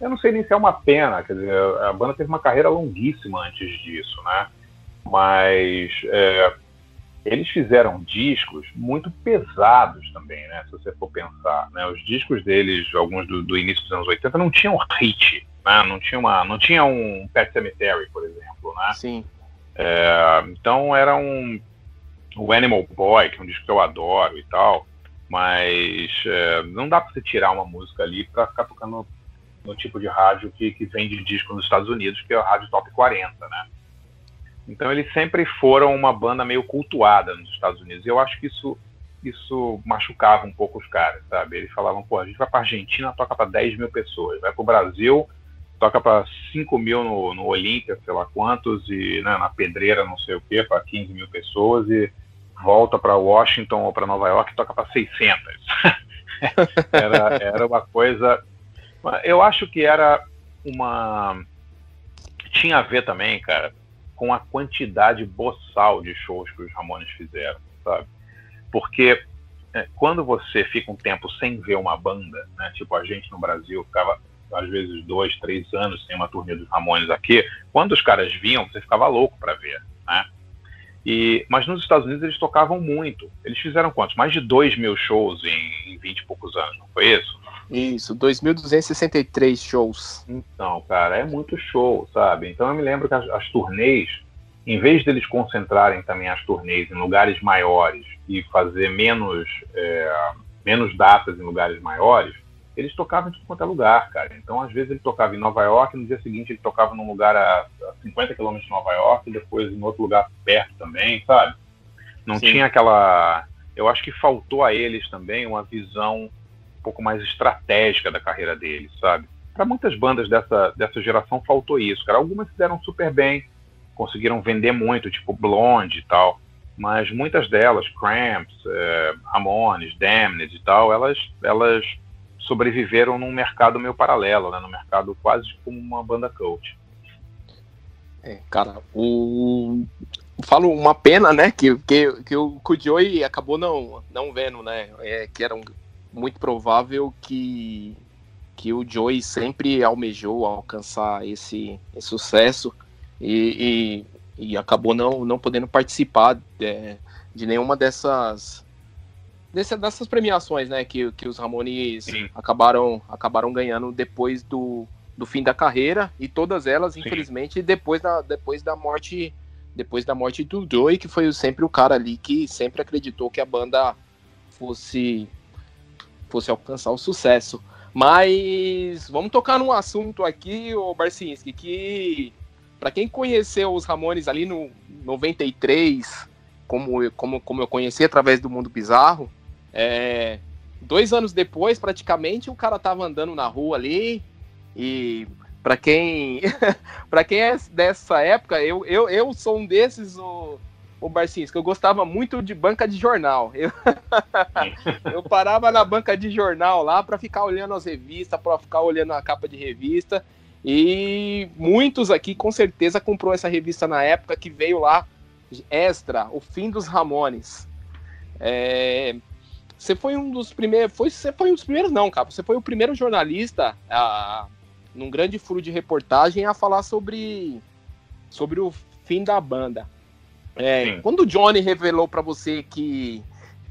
Eu não sei nem se é uma pena, quer dizer, a banda teve uma carreira longuíssima antes disso, né? Mas é, eles fizeram discos muito pesados também, né? Se você for pensar, né? Os discos deles, alguns do, do início dos anos 80, não tinham hit, né? Não tinha uma, não tinha um Pet Cemetery, por exemplo, né? Sim. É, então era um o Animal Boy, que é um disco que eu adoro e tal, mas é, não dá para você tirar uma música ali para ficar tocando no tipo de rádio que, que vende disco nos Estados Unidos, que é a rádio Top 40, né? Então eles sempre foram uma banda meio cultuada nos Estados Unidos. Eu acho que isso isso machucava um pouco os caras, sabe? Eles falavam, pô, a gente vai pra Argentina, toca para 10 mil pessoas, vai pro Brasil, toca para 5 mil no, no Olímpia, sei lá quantos, e né, na Pedreira, não sei o quê, para 15 mil pessoas, e volta para Washington ou para Nova York e toca para 600. era, era uma coisa. Eu acho que era uma. Tinha a ver também, cara, com a quantidade boçal de shows que os Ramones fizeram, sabe? Porque é, quando você fica um tempo sem ver uma banda, né, tipo a gente no Brasil ficava às vezes dois, três anos sem uma turnê dos Ramones aqui, quando os caras vinham, você ficava louco para ver, né? E, mas nos Estados Unidos eles tocavam muito. Eles fizeram quantos? Mais de 2 mil shows em, 20 e poucos anos, não foi isso? Isso, 2.263 shows. Então, cara, é muito show, sabe? Então eu me lembro que as, as turnês, em vez deles concentrarem também as turnês em lugares maiores e fazer menos, é, menos datas em lugares maiores, eles tocavam em tudo quanto é lugar, cara. Então, às vezes, ele tocava em Nova York, no dia seguinte ele tocava num lugar a, a 50 quilômetros de Nova York, e depois em outro lugar perto também, sabe? Não Sim. tinha aquela. Eu acho que faltou a eles também uma visão pouco mais estratégica da carreira deles, sabe? Para muitas bandas dessa, dessa geração faltou isso, cara. Algumas se deram super bem, conseguiram vender muito, tipo Blonde e tal. Mas muitas delas, Cramps, é, Ramones, Damned e tal, elas, elas sobreviveram num mercado meio paralelo, né? No mercado quase como uma banda coach. É, cara, o falo uma pena, né, que, que, que o Joey acabou não, não vendo, né, é, que era um, muito provável que, que o Joey sempre almejou alcançar esse, esse sucesso e, e, e, acabou não, não podendo participar de, é, de nenhuma dessas desse, dessas premiações, né, que, que os Ramones acabaram, acabaram ganhando depois do, do fim da carreira e todas elas, Sim. infelizmente, depois da, depois da morte depois da morte do Joey, que foi sempre o cara ali que sempre acreditou que a banda fosse fosse alcançar o sucesso. Mas vamos tocar num assunto aqui, o Barcinski, que para quem conheceu os Ramones ali no 93, como, como, como eu conheci através do Mundo Bizarro, é, dois anos depois, praticamente, o cara tava andando na rua ali e para quem para quem é dessa época, eu, eu, eu sou um desses, o, o Barcinhos, que eu gostava muito de banca de jornal. Eu, eu parava na banca de jornal lá para ficar olhando as revistas, para ficar olhando a capa de revista. E muitos aqui com certeza comprou essa revista na época que veio lá extra, o fim dos Ramones. É, você foi um dos primeiros. Foi, você foi um dos primeiros, não, cara. Você foi o primeiro jornalista a, num grande furo de reportagem a falar sobre, sobre o fim da banda. É, quando o Johnny revelou para você que,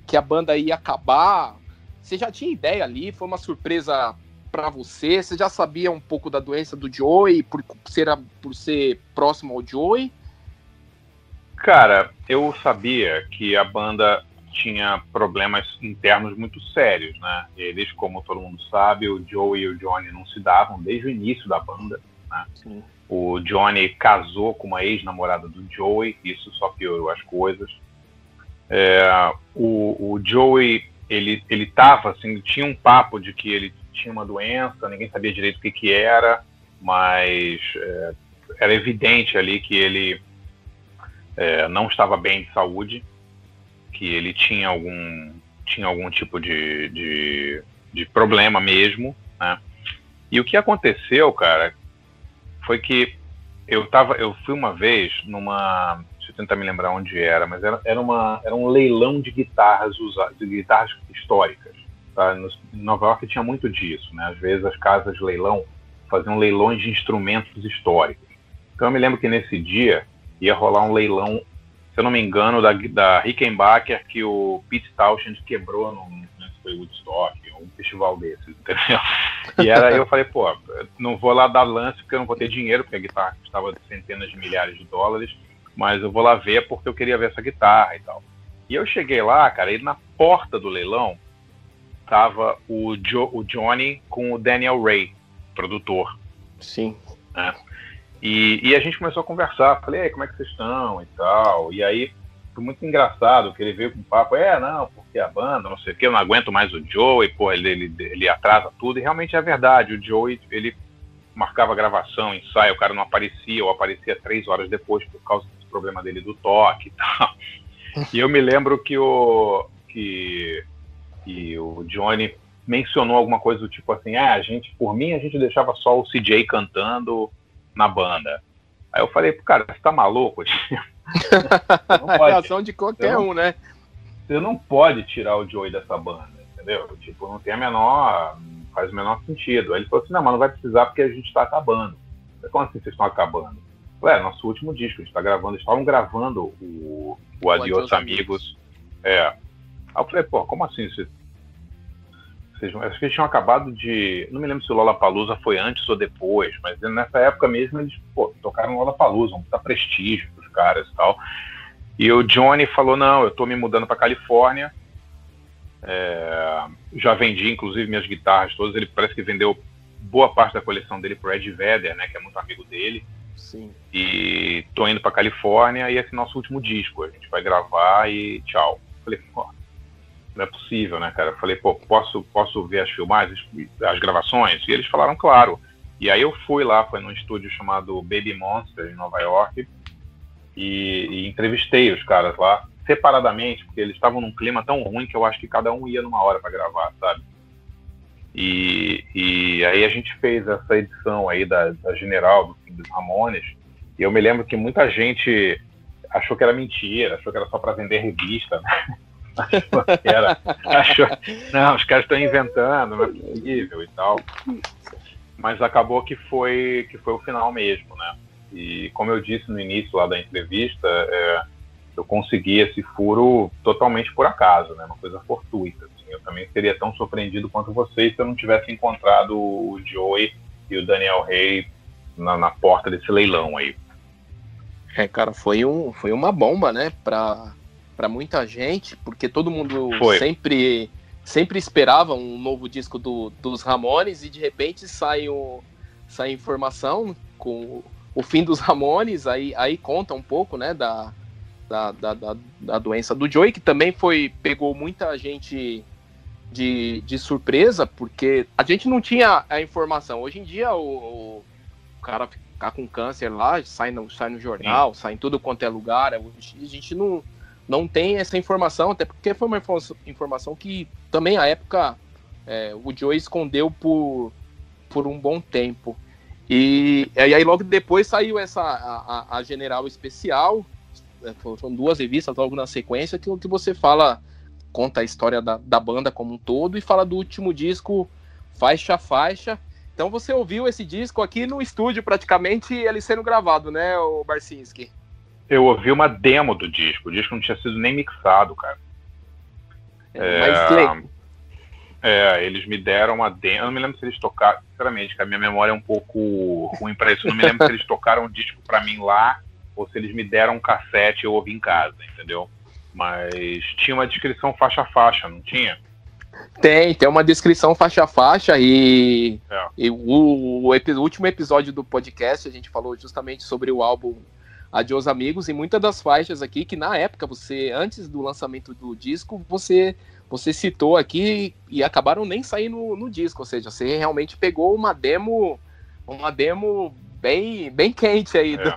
que a banda ia acabar, você já tinha ideia ali? Foi uma surpresa para você? Você já sabia um pouco da doença do Joey por ser, por ser próximo ao Joey? Cara, eu sabia que a banda tinha problemas internos muito sérios, né? Eles, como todo mundo sabe, o Joe e o Johnny não se davam desde o início da banda, né? O Johnny casou com uma ex-namorada do Joey, isso só piorou as coisas. É, o, o Joey, ele, ele tava, assim, tinha um papo de que ele tinha uma doença, ninguém sabia direito o que que era, mas é, era evidente ali que ele é, não estava bem de saúde, que ele tinha algum, tinha algum tipo de, de, de problema mesmo, né? E o que aconteceu, cara, foi que eu tava, eu fui uma vez numa, deixa eu tentar me lembrar onde era, mas era, era, uma, era um leilão de guitarras usadas, de guitarras históricas. Tá? Em Nova York tinha muito disso, né? Às vezes as casas de leilão faziam leilões de instrumentos históricos. Então eu me lembro que nesse dia ia rolar um leilão se eu não me engano, da, da Rickenbacker que o Pete Townshend quebrou no, no Woodstock, festival desses, entendeu? E era eu falei, pô, não vou lá dar lance porque eu não vou ter dinheiro, porque a guitarra custava centenas de milhares de dólares, mas eu vou lá ver porque eu queria ver essa guitarra e tal. E eu cheguei lá, cara, e na porta do leilão tava o, jo, o Johnny com o Daniel Ray, produtor. Sim. Né? E, e, a gente começou a conversar. Falei, como é que vocês estão e tal. E aí foi muito engraçado que ele veio com papo, é, não, porque a banda, não sei o que, eu não aguento mais o Joey, pô, ele, ele, ele atrasa tudo, e realmente é verdade, o Joey, ele marcava gravação, ensaio, o cara não aparecia, ou aparecia três horas depois por causa do problema dele do toque e tal. E eu me lembro que o, que, que o Johnny mencionou alguma coisa do tipo assim, ah, a gente, por mim, a gente deixava só o CJ cantando na banda. Aí eu falei, cara, você tá maluco? a reação de qualquer não, um, né? Você não pode tirar o Joey dessa banda, entendeu? Tipo, não tem a menor. faz o menor sentido. Aí ele falou assim, não, mas não vai precisar porque a gente tá acabando. Como assim vocês estão acabando? Ué, nosso último disco, a gente tá gravando, eles estavam gravando o, o Adios Amigos. É. Aí eu falei, pô, como assim? Vocês, vocês, acho que eles tinham acabado de. Não me lembro se o Lollapalooza foi antes ou depois, mas nessa época mesmo eles pô, tocaram Lollapalooza, um puta prestígio caras e tal. E o Johnny falou: não, eu tô me mudando pra Califórnia. É, já vendi, inclusive, minhas guitarras todas. Ele parece que vendeu boa parte da coleção dele pro Ed Vedder, né, que é muito amigo dele. Sim. E tô indo pra Califórnia e esse é nosso último disco. A gente vai gravar e tchau. Falei, pô, não é possível, né, cara? Falei, pô, posso, posso ver as filmagens, as gravações? E eles falaram, claro. E aí eu fui lá, foi num estúdio chamado Baby Monster, em Nova York, e, e entrevistei os caras lá, separadamente, porque eles estavam num clima tão ruim que eu acho que cada um ia numa hora para gravar, sabe? E, e aí a gente fez essa edição aí da, da General, do dos Ramones, e eu me lembro que muita gente achou que era mentira, achou que era só para vender revista, né? achou que era, achou, não, os caras estão inventando, não é possível e tal. Mas acabou que foi que foi o final mesmo, né? E como eu disse no início lá da entrevista, é, eu consegui esse furo totalmente por acaso, né? Uma coisa fortuita eu também seria tão surpreendido quanto vocês se eu não tivesse encontrado o Joey e o Daniel Rey na, na porta desse leilão aí. É, cara, foi, um, foi uma bomba, né, pra, pra muita gente, porque todo mundo foi. sempre sempre esperava um novo disco do, dos Ramones e de repente sai, o, sai informação com o fim dos Ramones, aí, aí conta um pouco, né, da, da, da, da, da doença do Joey, que também foi pegou muita gente de, de surpresa, porque a gente não tinha a informação. Hoje em dia, o, o cara ficar com câncer lá, sai no, sai no jornal, Sim. sai em tudo quanto é lugar. A gente não, não tem essa informação, até porque foi uma informação que também a época é, o Joe escondeu por, por um bom tempo. E, e aí logo depois saiu essa a, a, General Especial, é, foram duas revistas logo na sequência, que, que você fala conta a história da, da banda como um todo e fala do último disco faixa a faixa. Então você ouviu esse disco aqui no estúdio, praticamente, ele sendo gravado, né, o Barcinski? Eu ouvi uma demo do disco, o disco não tinha sido nem mixado, cara. É, mas é, eles me deram uma demo, eu não me lembro se eles tocaram, sinceramente, que a minha memória é um pouco ruim para isso, eu não me lembro se eles tocaram o disco para mim lá, ou se eles me deram um cassete e eu ouvi em casa, entendeu? Mas tinha uma descrição faixa a faixa, não tinha? Tem, tem uma descrição faixa a faixa e, é. e o, o, o, último episódio do podcast a gente falou justamente sobre o álbum Adios Amigos e muitas das faixas aqui que na época você, antes do lançamento do disco, você você citou aqui e acabaram nem saindo no, no disco, ou seja, você realmente pegou uma demo uma demo bem, bem quente aí. É. Do,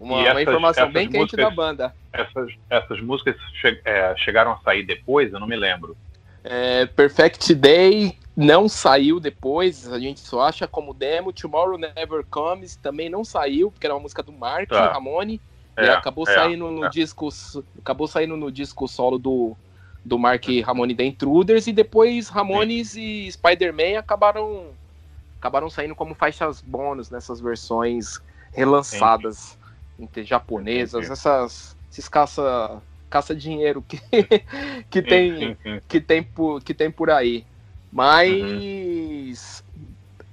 uma, essas, uma, informação bem músicas, quente da banda. Essas, essas músicas che, é, chegaram a sair depois? Eu não me lembro. É, Perfect Day não saiu depois, a gente só acha como demo. Tomorrow Never Comes também não saiu, porque era uma música do Mark tá. Ramone. É, acabou é, saindo no é. disco acabou saindo no disco solo do, do Mark Ramone The Intruders e depois Ramones Sim. e Spider-Man acabaram acabaram saindo como faixas bônus nessas versões relançadas entre japonesas, essas esses caça caça dinheiro que que tem que tem por que tem por aí. Mas uhum.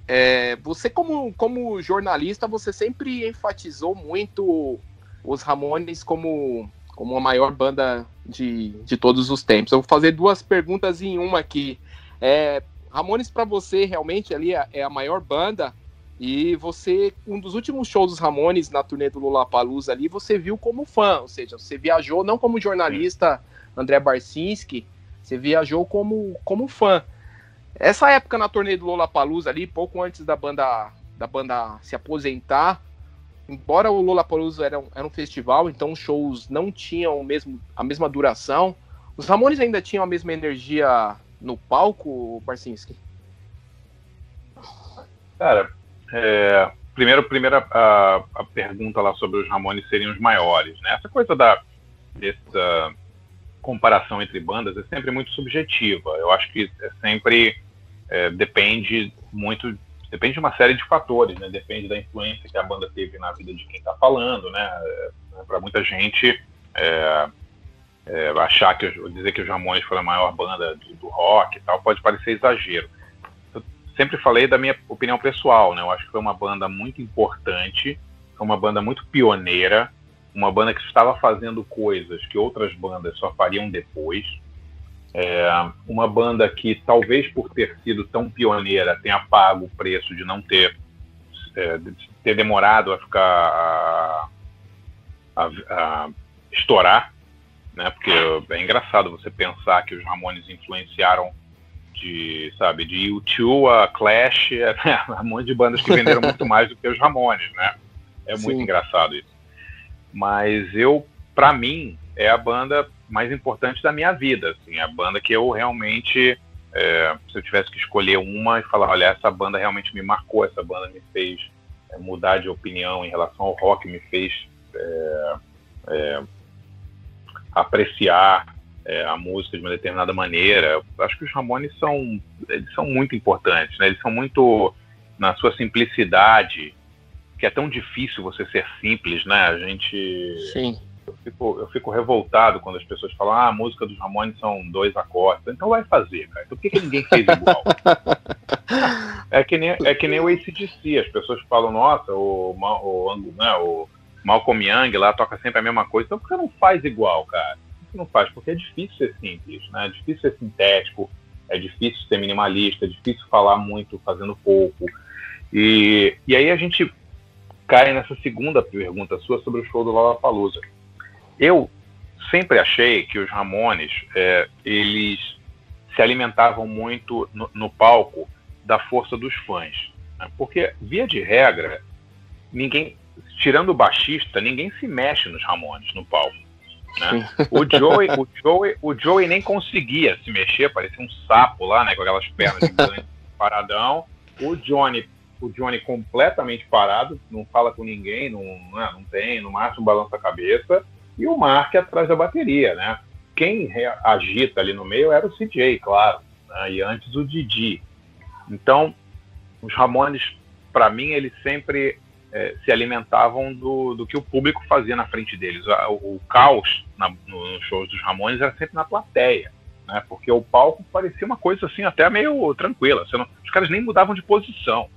é, você como como jornalista você sempre enfatizou muito os Ramones como como a maior banda de, de todos os tempos. Eu vou fazer duas perguntas em uma aqui. É, Ramones para você realmente ali é, é a maior banda E você, um dos últimos shows dos Ramones na turnê do Lollapalooza ali, você viu como fã, ou seja, você viajou não como jornalista André Barcinski, você viajou como, como fã. Essa época na turnê do Lollapalooza ali, pouco antes da banda da banda se aposentar, embora o Lollapalooza era um, era um festival, então os shows não tinham mesmo, a mesma duração, os Ramones ainda tinham a mesma energia no palco, Barcinski? Cara, é, primeiro, primeira a, a, pergunta lá sobre os Ramones seriam os maiores, né? Essa coisa da dessa comparação entre bandas é sempre muito subjetiva. Eu acho que é sempre é, depende muito depende de uma série de fatores, né? Depende da influência que a banda teve na vida de quem está falando, né? É, Para muita gente é, é, achar que dizer que os Ramones foram a maior banda do, do rock e tal pode parecer exagero. Eu sempre falei da minha opinião pessoal, né? Eu acho que foi uma banda muito importante, foi uma banda muito pioneira, uma banda que estava fazendo coisas que outras bandas só fariam depois. É, uma banda que talvez por ter sido tão pioneira tenha pago o preço de não ter é, de ter demorado a ficar a, a, a estourar, né? Porque é engraçado você pensar que os Ramones influenciaram de, sabe, de U2 a Clash, né? um monte de bandas que venderam muito mais do que os Ramones, né? É muito Sim. engraçado isso. Mas eu, para mim, é a banda mais importante da minha vida, assim, a banda que eu realmente, é, se eu tivesse que escolher uma e falar, olha, essa banda realmente me marcou, essa banda me fez é, mudar de opinião em relação ao rock, me fez é, é apreciar é, a música de uma determinada maneira. Acho que os Ramones são, eles são muito importantes, né? Eles são muito na sua simplicidade, que é tão difícil você ser simples, né? A gente Sim fico, eu fico revoltado quando as pessoas falam, ah, a música dos Ramones são dois acordes. Então vai fazer, cara. Então por que, que ninguém fez igual? é, que nem, é que nem o ACDC. As pessoas falam, nossa, o, o, né, o Malcolm Young lá toca sempre a mesma coisa. Então por que não faz igual, cara? Por que não faz? Porque é difícil ser simples, né? É difícil ser sintético, é difícil ser minimalista, é difícil falar muito fazendo pouco. E, e aí a gente cai nessa segunda pergunta sua sobre o show do Lollapalooza. Eu sempre achei que os Ramones é, eles se alimentavam muito no, no, palco da força dos fãs, né? porque via de regra ninguém, tirando o baixista, ninguém se mexe nos Ramones no palco. Né? O Joey, o Joey, o Joey nem conseguia se mexer, parecia um sapo lá, né, com aquelas pernas gigantes, paradão. O Johnny, o Johnny completamente parado, não fala com ninguém, não, não, né, não tem, no máximo balança a cabeça e o Mark atrás da bateria, né? Quem agita ali no meio era o CJ, claro, né? e antes o Didi. Então, os Ramones, para mim, eles sempre é, se alimentavam do, do que o público fazia na frente deles. O, o caos na, no, nos shows dos Ramones era sempre na plateia, né? Porque o palco parecia uma coisa assim até meio tranquila. Não, os caras nem mudavam de posição.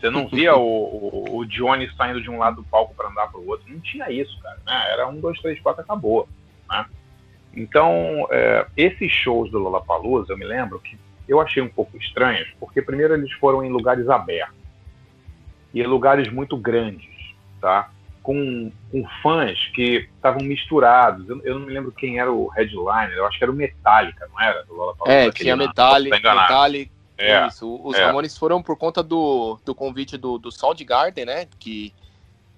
Você não via o, o, o, Johnny saindo de um lado do palco andar para o outro. Não tinha isso, cara. Né? Era um, dois, três, quatro, acabou. Né? Então, é, esses shows do Lollapalooza, eu me lembro que eu achei um pouco estranhos, porque primeiro eles foram em lugares abertos e lugares muito grandes, tá? Com, com fãs que estavam misturados. Eu, eu, não me lembro quem era o headliner, eu acho que era o Metallica, não era? Do Lollapalooza, é, tinha Metallica, Metallica, é, Isso, os é. Ramones foram por conta do, do convite do, do Soundgarden, né? Que,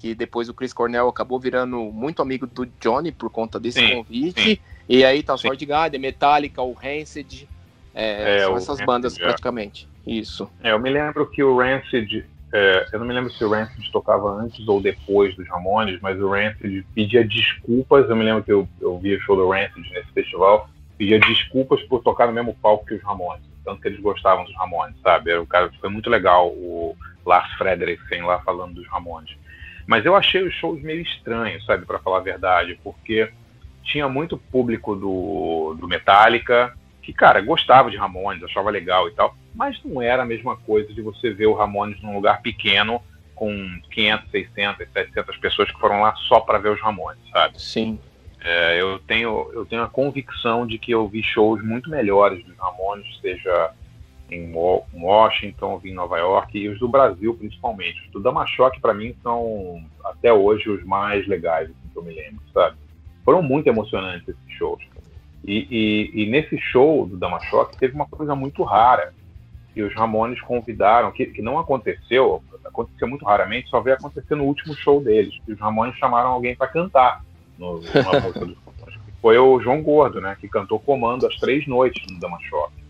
que depois o Chris Cornell acabou virando muito amigo do Johnny por conta desse sim, convite. Sim. E aí tá o Soundgarden, Metallica, o Rancid, é, é, são essas Rancid, bandas é. praticamente. Isso. É, eu me lembro que o Rancid, é, eu não me lembro se o Rancid tocava antes ou depois dos Ramones, mas o Rancid pedia desculpas. Eu me lembro que eu, eu vi o show do Rancid nesse festival, pedia desculpas por tocar no mesmo palco que os Ramones tanto que eles gostavam dos Ramones, sabe? O cara foi muito legal o Lars Frederiksen lá falando dos Ramones. Mas eu achei os shows meio estranhos, sabe, para falar a verdade, porque tinha muito público do, do Metallica que, cara, gostava de Ramones, achava legal e tal, mas não era a mesma coisa de você ver o Ramones num lugar pequeno com 500, 600, 700 pessoas que foram lá só para ver os Ramones, sabe? Sim. É, eu, tenho, eu tenho a convicção de que eu vi shows muito melhores dos Ramones, seja em Washington, vi em Nova York e os do Brasil principalmente. Os do Damachoque para mim são até hoje os mais legais, assim, que eu me lembro, sabe? Foram muito emocionantes esses shows. E, e, e nesse show do Damachoque teve uma coisa muito rara que os Ramones convidaram, que, que não aconteceu, aconteceu muito raramente, só veio acontecer no último show deles. Que os Ramones chamaram alguém para cantar no, numa música. Foi o João Gordo, né? Que cantou comando as três noites no Damachoque.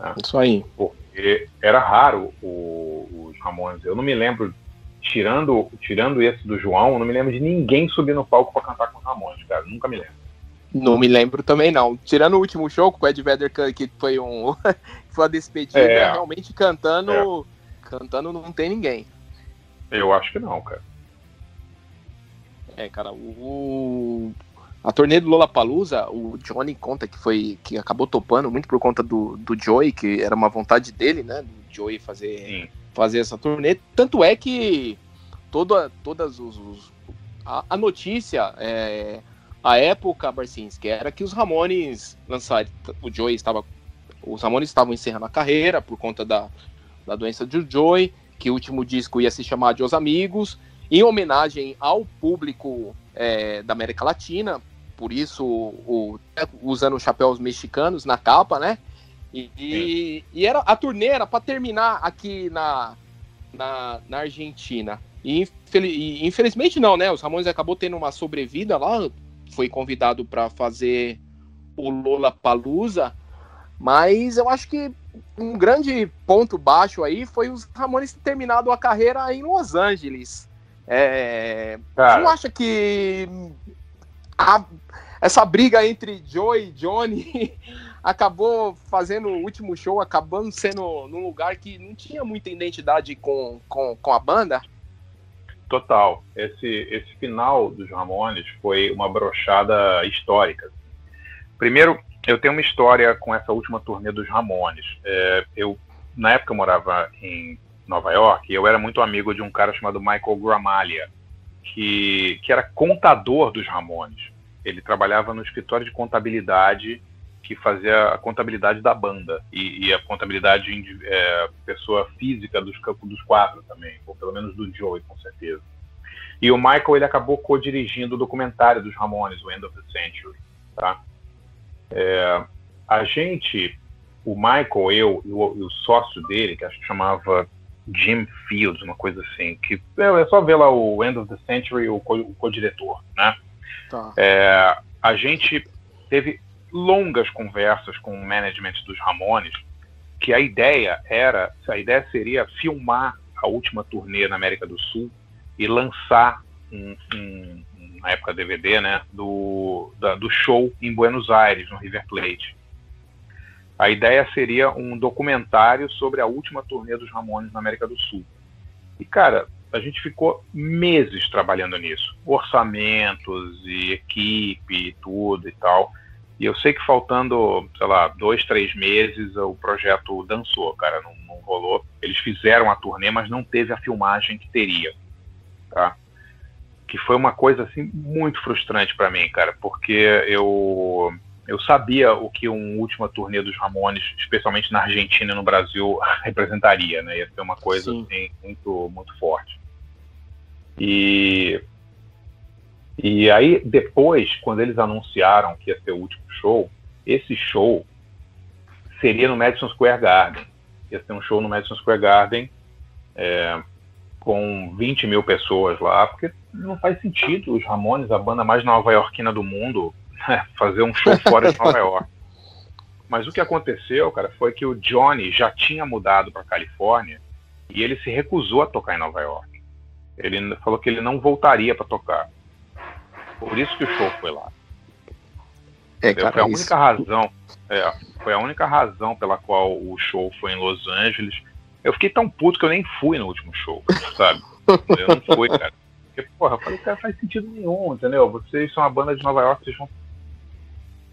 Né? Isso aí. Porque era raro o, os Ramones. Eu não me lembro, tirando, tirando esse do João, não me lembro de ninguém subir no palco para cantar com os Ramones, cara. Nunca me lembro. Não me lembro também, não. Tirando o último show com o Ed Vedder, que foi um. foi uma despedida, é, realmente cantando. É. Cantando não tem ninguém. Eu acho que não, cara. É, cara, o. A turnê do Lollapalooza, o Johnny conta que foi que acabou topando muito por conta do, do Joey, que era uma vontade dele, né, do Joey fazer fazer essa turnê. Tanto é que toda todas os, os a, a, notícia é, a época, Barcinski, era que os Ramones lançaram. O Joey estava. Os Ramones estavam encerrando a carreira por conta da, da doença do Joey, que o último disco ia se chamar de Os Amigos, em homenagem ao público é, da América Latina, por isso o, usando chapéus mexicanos na capa, né? E, e, e era, a turnê era para terminar aqui na, na, na Argentina. E, infelizmente não, né? Os Ramones acabou tendo uma sobrevida lá, foi convidado para fazer o Lola Palusa, mas eu acho que um grande ponto baixo aí foi os Ramones ter terminado a carreira em Los Angeles. É, Você não acha que a, essa briga entre Joe e Johnny acabou fazendo o último show, acabando sendo num lugar que não tinha muita identidade com, com, com a banda? Total. Esse, esse final dos Ramones foi uma brochada histórica. Primeiro, eu tenho uma história com essa última turnê dos Ramones. É, eu, na época, eu morava em Nova York e eu era muito amigo de um cara chamado Michael Gramaglia, que, que era contador dos Ramones. Ele trabalhava no escritório de contabilidade que fazia a contabilidade da banda e, e a contabilidade de é, pessoa física dos dos quatro também, ou pelo menos do Joey, com certeza. E o Michael ele acabou co-dirigindo o documentário dos Ramones, o End of the Century, tá? É, a gente, o Michael, eu e o, o, sócio dele, que acho que chamava Jim Fields, uma coisa assim, que é, é só ver lá o End of the Century, o co-diretor, né? Tá. É, a gente teve longas conversas com o management dos Ramones, que a ideia era, a ideia seria filmar a última turnê na América do Sul e lançar um, um, na época DVD, né, do, da, do show em Buenos Aires, no River Plate. A ideia seria um documentário sobre a última turnê dos Ramones na América do Sul. E, cara, a gente ficou meses trabalhando nisso. Orçamentos e equipe e tudo e tal. E eu sei que faltando, sei lá, dois, três meses, o projeto dançou, cara, não, não rolou. Eles fizeram a turnê, mas não teve a filmagem que teria, tá? Que foi uma coisa, assim, muito frustrante para mim, cara, porque eu eu sabia o que um última turnê dos Ramones, especialmente na Argentina e no Brasil, representaria, né? Ia ser uma coisa assim, muito, muito forte. E e aí, depois, quando eles anunciaram que ia ser o último show, esse show seria no Madison Square Garden. Ia ser um show no Madison Square Garden é, com 20 mil pessoas lá, porque não faz sentido os Ramones, a banda mais nova-iorquina do mundo, fazer um show fora de Nova York. Mas o que aconteceu, cara, foi que o Johnny já tinha mudado para Califórnia e ele se recusou a tocar em Nova York. Ele falou que ele não voltaria para tocar. Por isso que o show foi lá. É, cara, foi a única razão. É, foi a única razão pela qual o show foi em Los Angeles. Eu fiquei tão puto que eu nem fui no último show, sabe? Eu não fui, cara. Porque, porra, eu falei, cara, faz sentido nenhum, entendeu? Vocês são uma banda de Nova York, vocês vão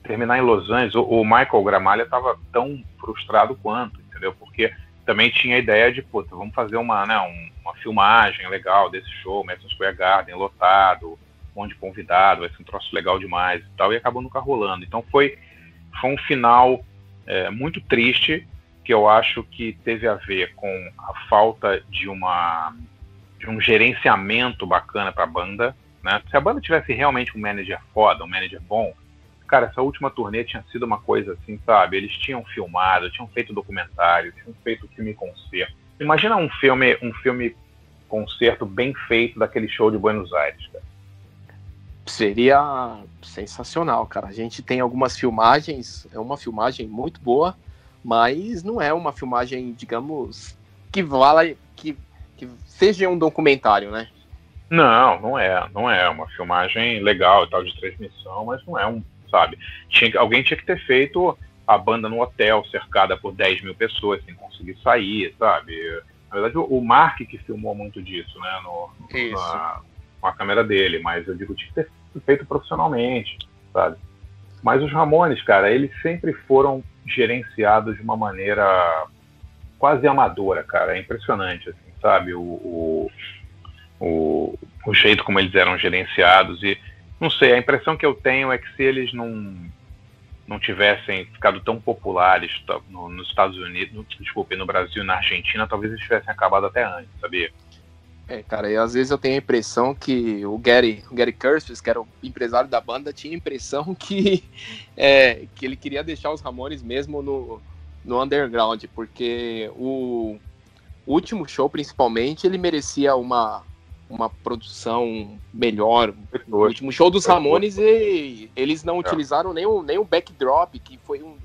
terminar em Los Angeles. O, o Michael Gramalha tava tão frustrado quanto, entendeu? Porque também tinha a ideia de, puta, vamos fazer uma, né, uma filmagem legal desse show, Madison Square Garden, lotado, monte de convidado, vai ser um troço legal demais e tal, e acabou nunca rolando. Então foi, foi um final é, muito triste que eu acho que teve a ver com a falta de uma de um gerenciamento bacana para a banda, né? Se a banda tivesse realmente um manager foda, um manager bom, cara, essa última turnê tinha sido uma coisa assim, sabe? Eles tinham filmado, tinham feito documentário, tinham feito filme concerto. Imagina um filme, um filme concerto bem feito daquele show de Buenos Aires, cara. Seria sensacional, cara. A gente tem algumas filmagens, é uma filmagem muito boa, mas não é uma filmagem, digamos, que vala que, que seja um documentário, né? Não, não é, não é uma filmagem legal e tal de transmissão, mas não é um, sabe? Tinha, alguém tinha que ter feito a banda no hotel, cercada por 10 mil pessoas, sem conseguir sair, sabe? Na verdade, o, Mark que filmou muito disso, né? No, na, com a câmera dele, mas eu digo, tinha que ter feito profissionalmente, sabe? Mas os Ramones, cara, eles sempre foram gerenciados de uma maneira quase amadora, cara. É impressionante, assim, sabe? O, o, o, o jeito como eles eram gerenciados e não sei, a impressão que eu tenho é que se eles não não tivessem ficado tão populares no, nos Estados Unidos, no, desculpe, no Brasil e na Argentina, talvez eles tivessem acabado até antes, sabia? É, cara, e às vezes eu tenho a impressão que o Gary, o Gary Kurtzis, que era o empresário da banda, tinha a impressão que, é, que ele queria deixar os Ramones mesmo no, no underground, porque o último show, principalmente, ele merecia uma, uma produção melhor. No último show dos Ramones, e, eles não é. utilizaram nem o, nem o backdrop, que foi um.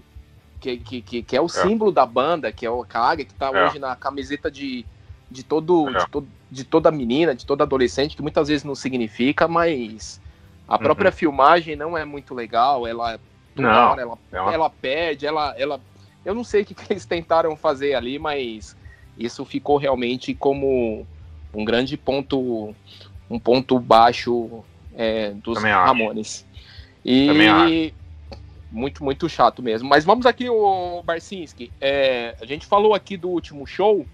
Que, que, que, é o é. símbolo da banda, que é o Kage, que tá é. hoje na camiseta de, de, todo, de, to, de toda menina, de toda adolescente, que muitas vezes não significa, mas a própria uhum. filmagem não é muito legal, ela não, ela, é ela perde, ela, ela. Eu não sei o que, que eles tentaram fazer ali, mas isso ficou realmente como um grande ponto, um ponto baixo é, dos Também Ramones. Acho. E muito, muito chato mesmo. Mas vamos aqui, o Barcinski. É, a gente falou aqui do último show,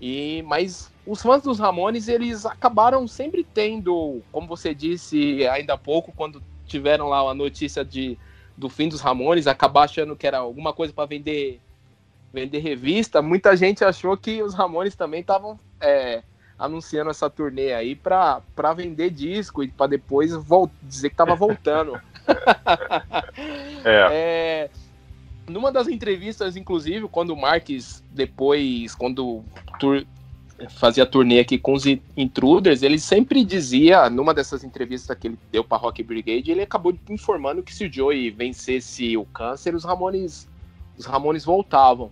e mas os fãs dos Ramones, eles acabaram sempre tendo, como você disse ainda há pouco, quando tiveram lá a notícia de, do fim dos Ramones, acabar achando que era alguma coisa para vender vender revista, muita gente achou que os Ramones também estavam é, anunciando essa turnê aí para vender disco e para depois dizer que tava voltando. é. é. Numa das entrevistas, inclusive, quando o Marques depois, quando tur fazia turnê aqui com os Intruders, ele sempre dizia, numa dessas entrevistas que ele deu para Rock Brigade, ele acabou informando que se o Joey vencesse o câncer, os Ramones, os Ramones voltavam.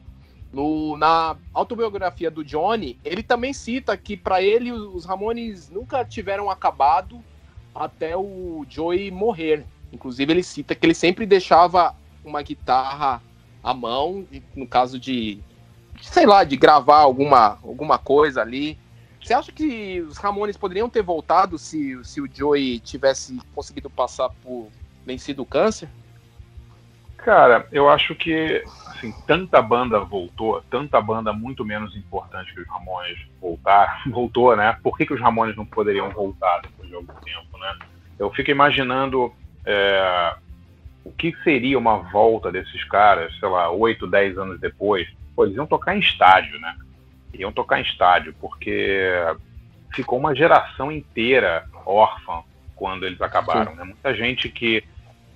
No, na autobiografia do Johnny, ele também cita que para ele os Ramones nunca tiveram acabado até o Joey morrer. Inclusive ele cita que ele sempre deixava uma guitarra à mão, no caso de, sei lá, de gravar alguma, alguma coisa ali. Você acha que os Ramones poderiam ter voltado se, se o Joey tivesse conseguido passar por vencido o câncer? Cara, eu acho que assim, tanta banda voltou, tanta banda muito menos importante que os Ramones voltar, voltou, né? Por que, que os Ramones não poderiam voltar depois de algum tempo, né? Eu fico imaginando é, o que seria uma volta desses caras, sei lá, 8, 10 anos depois. Pô, eles iam tocar em estádio, né? Iam tocar em estádio, porque ficou uma geração inteira órfã quando eles acabaram, né? Muita gente que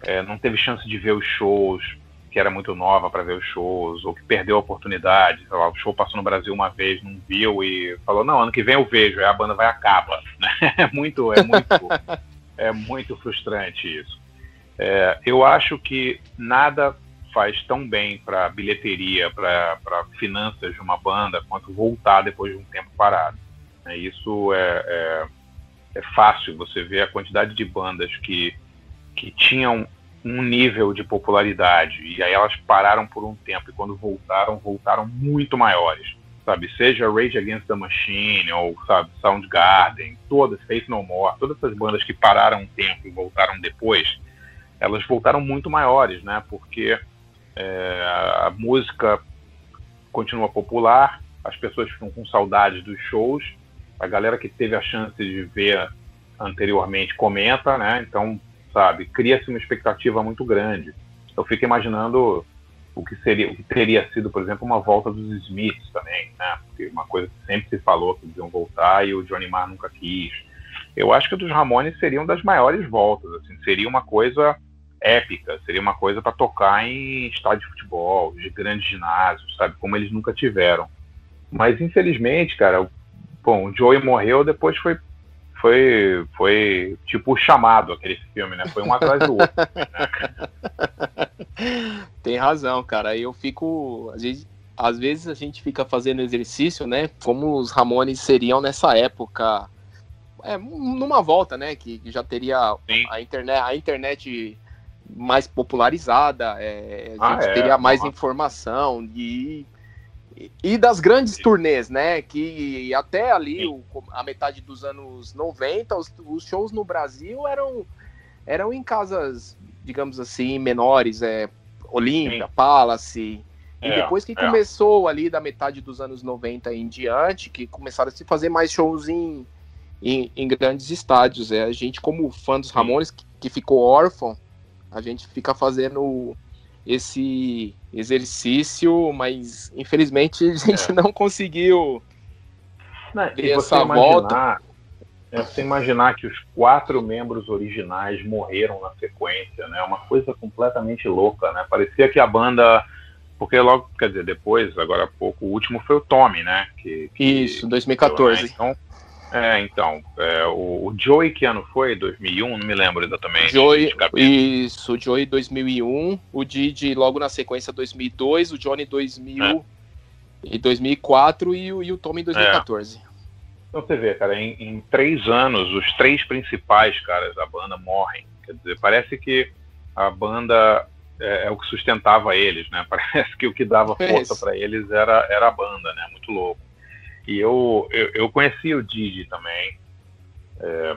é, não teve chance de ver os shows, que era muito nova para ver os shows, ou que perdeu a oportunidade, sei lá, o show passou no Brasil uma vez, não viu e falou, não, ano que vem eu vejo, aí a banda vai acaba. Né? É muito, é muito, é muito frustrante isso. É, eu acho que nada faz tão bem para bilheteria, para finanças de uma banda, quanto voltar depois de um tempo parado. É, isso é, é, é fácil, você vê a quantidade de bandas que que tinham um nível de popularidade e aí elas pararam por um tempo e quando voltaram, voltaram muito maiores, sabe? Seja Rage Against the Machine ou, sabe, Soundgarden, todas, Faith No More, todas essas bandas que pararam um tempo e voltaram depois, elas voltaram muito maiores, né? Porque é, a música continua popular, as pessoas ficam com saudades dos shows, a galera que teve a chance de ver anteriormente comenta, né? Então sabe? Cria-se uma expectativa muito grande. Eu fico imaginando o que seria, o que teria sido, por exemplo, uma volta dos Smiths também, né? Porque uma coisa que sempre se falou que eles iam voltar e o Johnny Marr nunca quis. Eu acho que o dos Ramones seriam das maiores voltas, assim, seria uma coisa épica, seria uma coisa para tocar em estádio de futebol, de grandes ginásios, sabe, como eles nunca tiveram. Mas infelizmente, cara, bom, o Joey morreu, depois foi foi, foi tipo o chamado aquele filme, né? Foi um atrás do outro. Né? Tem razão, cara. Eu fico. Às vezes, às vezes a gente fica fazendo exercício, né? Como os Ramones seriam nessa época. É, numa volta, né? Que, que já teria a internet, a internet mais popularizada, é, a gente ah, é? teria mais informação e e das grandes turnês, né? Que até ali, o, a metade dos anos 90, os, os, shows no Brasil eram, eram em casas, digamos assim, menores, é, Olímpia, Palace. E é, depois que é. começou ali da metade dos anos 90 em diante, que começaram a se fazer mais shows em, em, em grandes estádios. É, a gente, como fã dos Ramones, que, que ficou órfão, a gente fica fazendo esse exercício, mas infelizmente a gente é. não conseguiu não, ver essa imaginar, volta. É você imaginar que os quatro membros originais morreram na sequência, né? Uma coisa completamente louca, né? Parecia que a banda porque logo, quer dizer, depois, agora há pouco, o último foi o Tommy, né? Que, que Isso, 2014. Né? Então, é, então, é, o, o, Joey que ano foi? 2001? Não me lembro exatamente. Joey, isso, o Joey 2001, o Didi logo na sequência 2002, o Johnny 2000 é. e 2004 e o, e o Tom em 2014. É. Então você vê, cara, em, em, três anos, os três principais caras da banda morrem. Quer dizer, parece que a banda é, é o que sustentava eles, né? Parece que o que dava força para eles era, era a banda, né? Muito louco. E eu, eu, eu conheci o Didi também. É,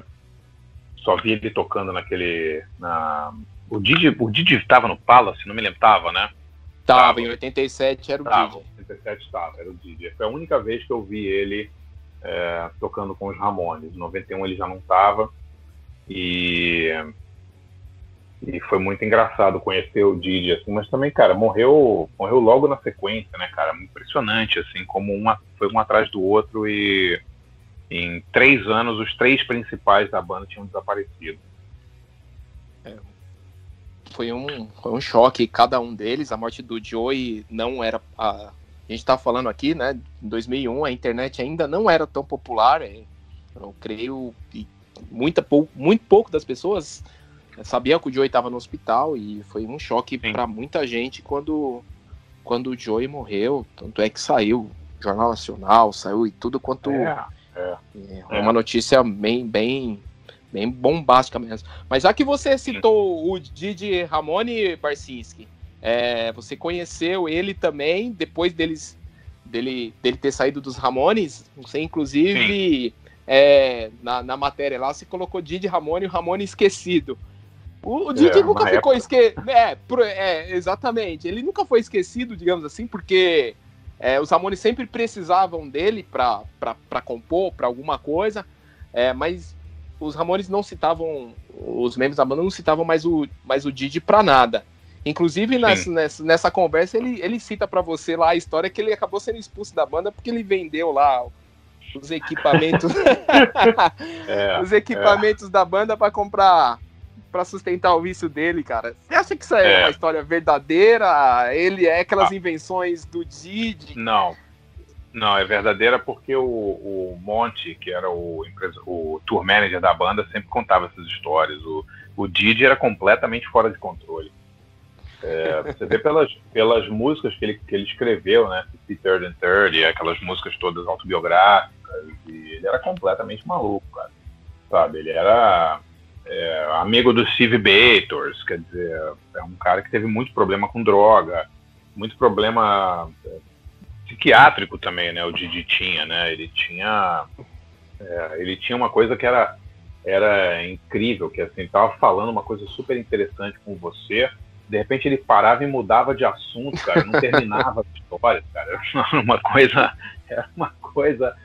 só vi ele tocando naquele. Na, o Didi o Didi estava no Palace, não me lembro, tava, né? Tava, tava. em 87 era o tava, Didi. Em 87 estava, era o Didi. Foi a única vez que eu vi ele é, tocando com os Ramones. Em 91 ele já não estava. E e foi muito engraçado conhecer o Didi, assim, mas também, cara, morreu, morreu logo na sequência, né, cara? Impressionante, assim, como uma foi um atrás do outro e em três anos os três principais da banda tinham desaparecido. É, foi um, foi um choque, cada um deles. A morte do Joey não era. A, a gente tá falando aqui, né? Em 2001 a internet ainda não era tão popular. É, eu creio que muita, muito pouco das pessoas sabia que o Joey estava no hospital e foi um choque para muita gente quando, quando o Joey morreu. Tanto é que saiu Jornal Nacional, saiu e tudo quanto. É, é, é uma notícia bem, bem, bem bombástica mesmo. Mas já que você citou o Didi Ramone Barcinski, é, você conheceu ele também depois deles, dele, dele ter saído dos Ramones. Você, inclusive, é, na, na matéria lá, você colocou Didi Ramone e o Ramone esquecido. O, o Didi é, nunca ficou esquecido. É, é, exatamente. Ele nunca foi esquecido, digamos assim, porque é, os Ramones sempre precisavam dele para compor, para alguma coisa, é, mas os Ramones não citavam, os membros da banda não citavam mais o, mais o Didi para nada. Inclusive, nessa, nessa, nessa, conversa, ele, ele cita para você lá a história que ele acabou sendo expulso da banda porque ele vendeu lá os equipamentos, é, os equipamentos é. da banda para comprar para sustentar o vício dele, cara. Você acha que isso é, é, uma história verdadeira? Ele é aquelas ah. invenções do Didi? Não. Não, é verdadeira porque o, o Monte, que era o, o tour manager da banda, sempre contava essas histórias. O, o Didi era completamente fora de controle. É, você vê pelas, pelas músicas que ele, que ele escreveu, né? Third and Third, aquelas músicas todas autobiográficas, ele era completamente maluco, cara. Sabe? Ele era é, amigo do Steve Bators, quer dizer, é um cara que teve muito problema com droga, muito problema é, psiquiátrico também, né? O Didi tinha, né? Ele tinha, é, ele tinha uma coisa que era era incrível, que assim, tava falando uma coisa super interessante com você, de repente ele parava e mudava de assunto, cara, não terminava a história, cara, era uma coisa, era uma coisa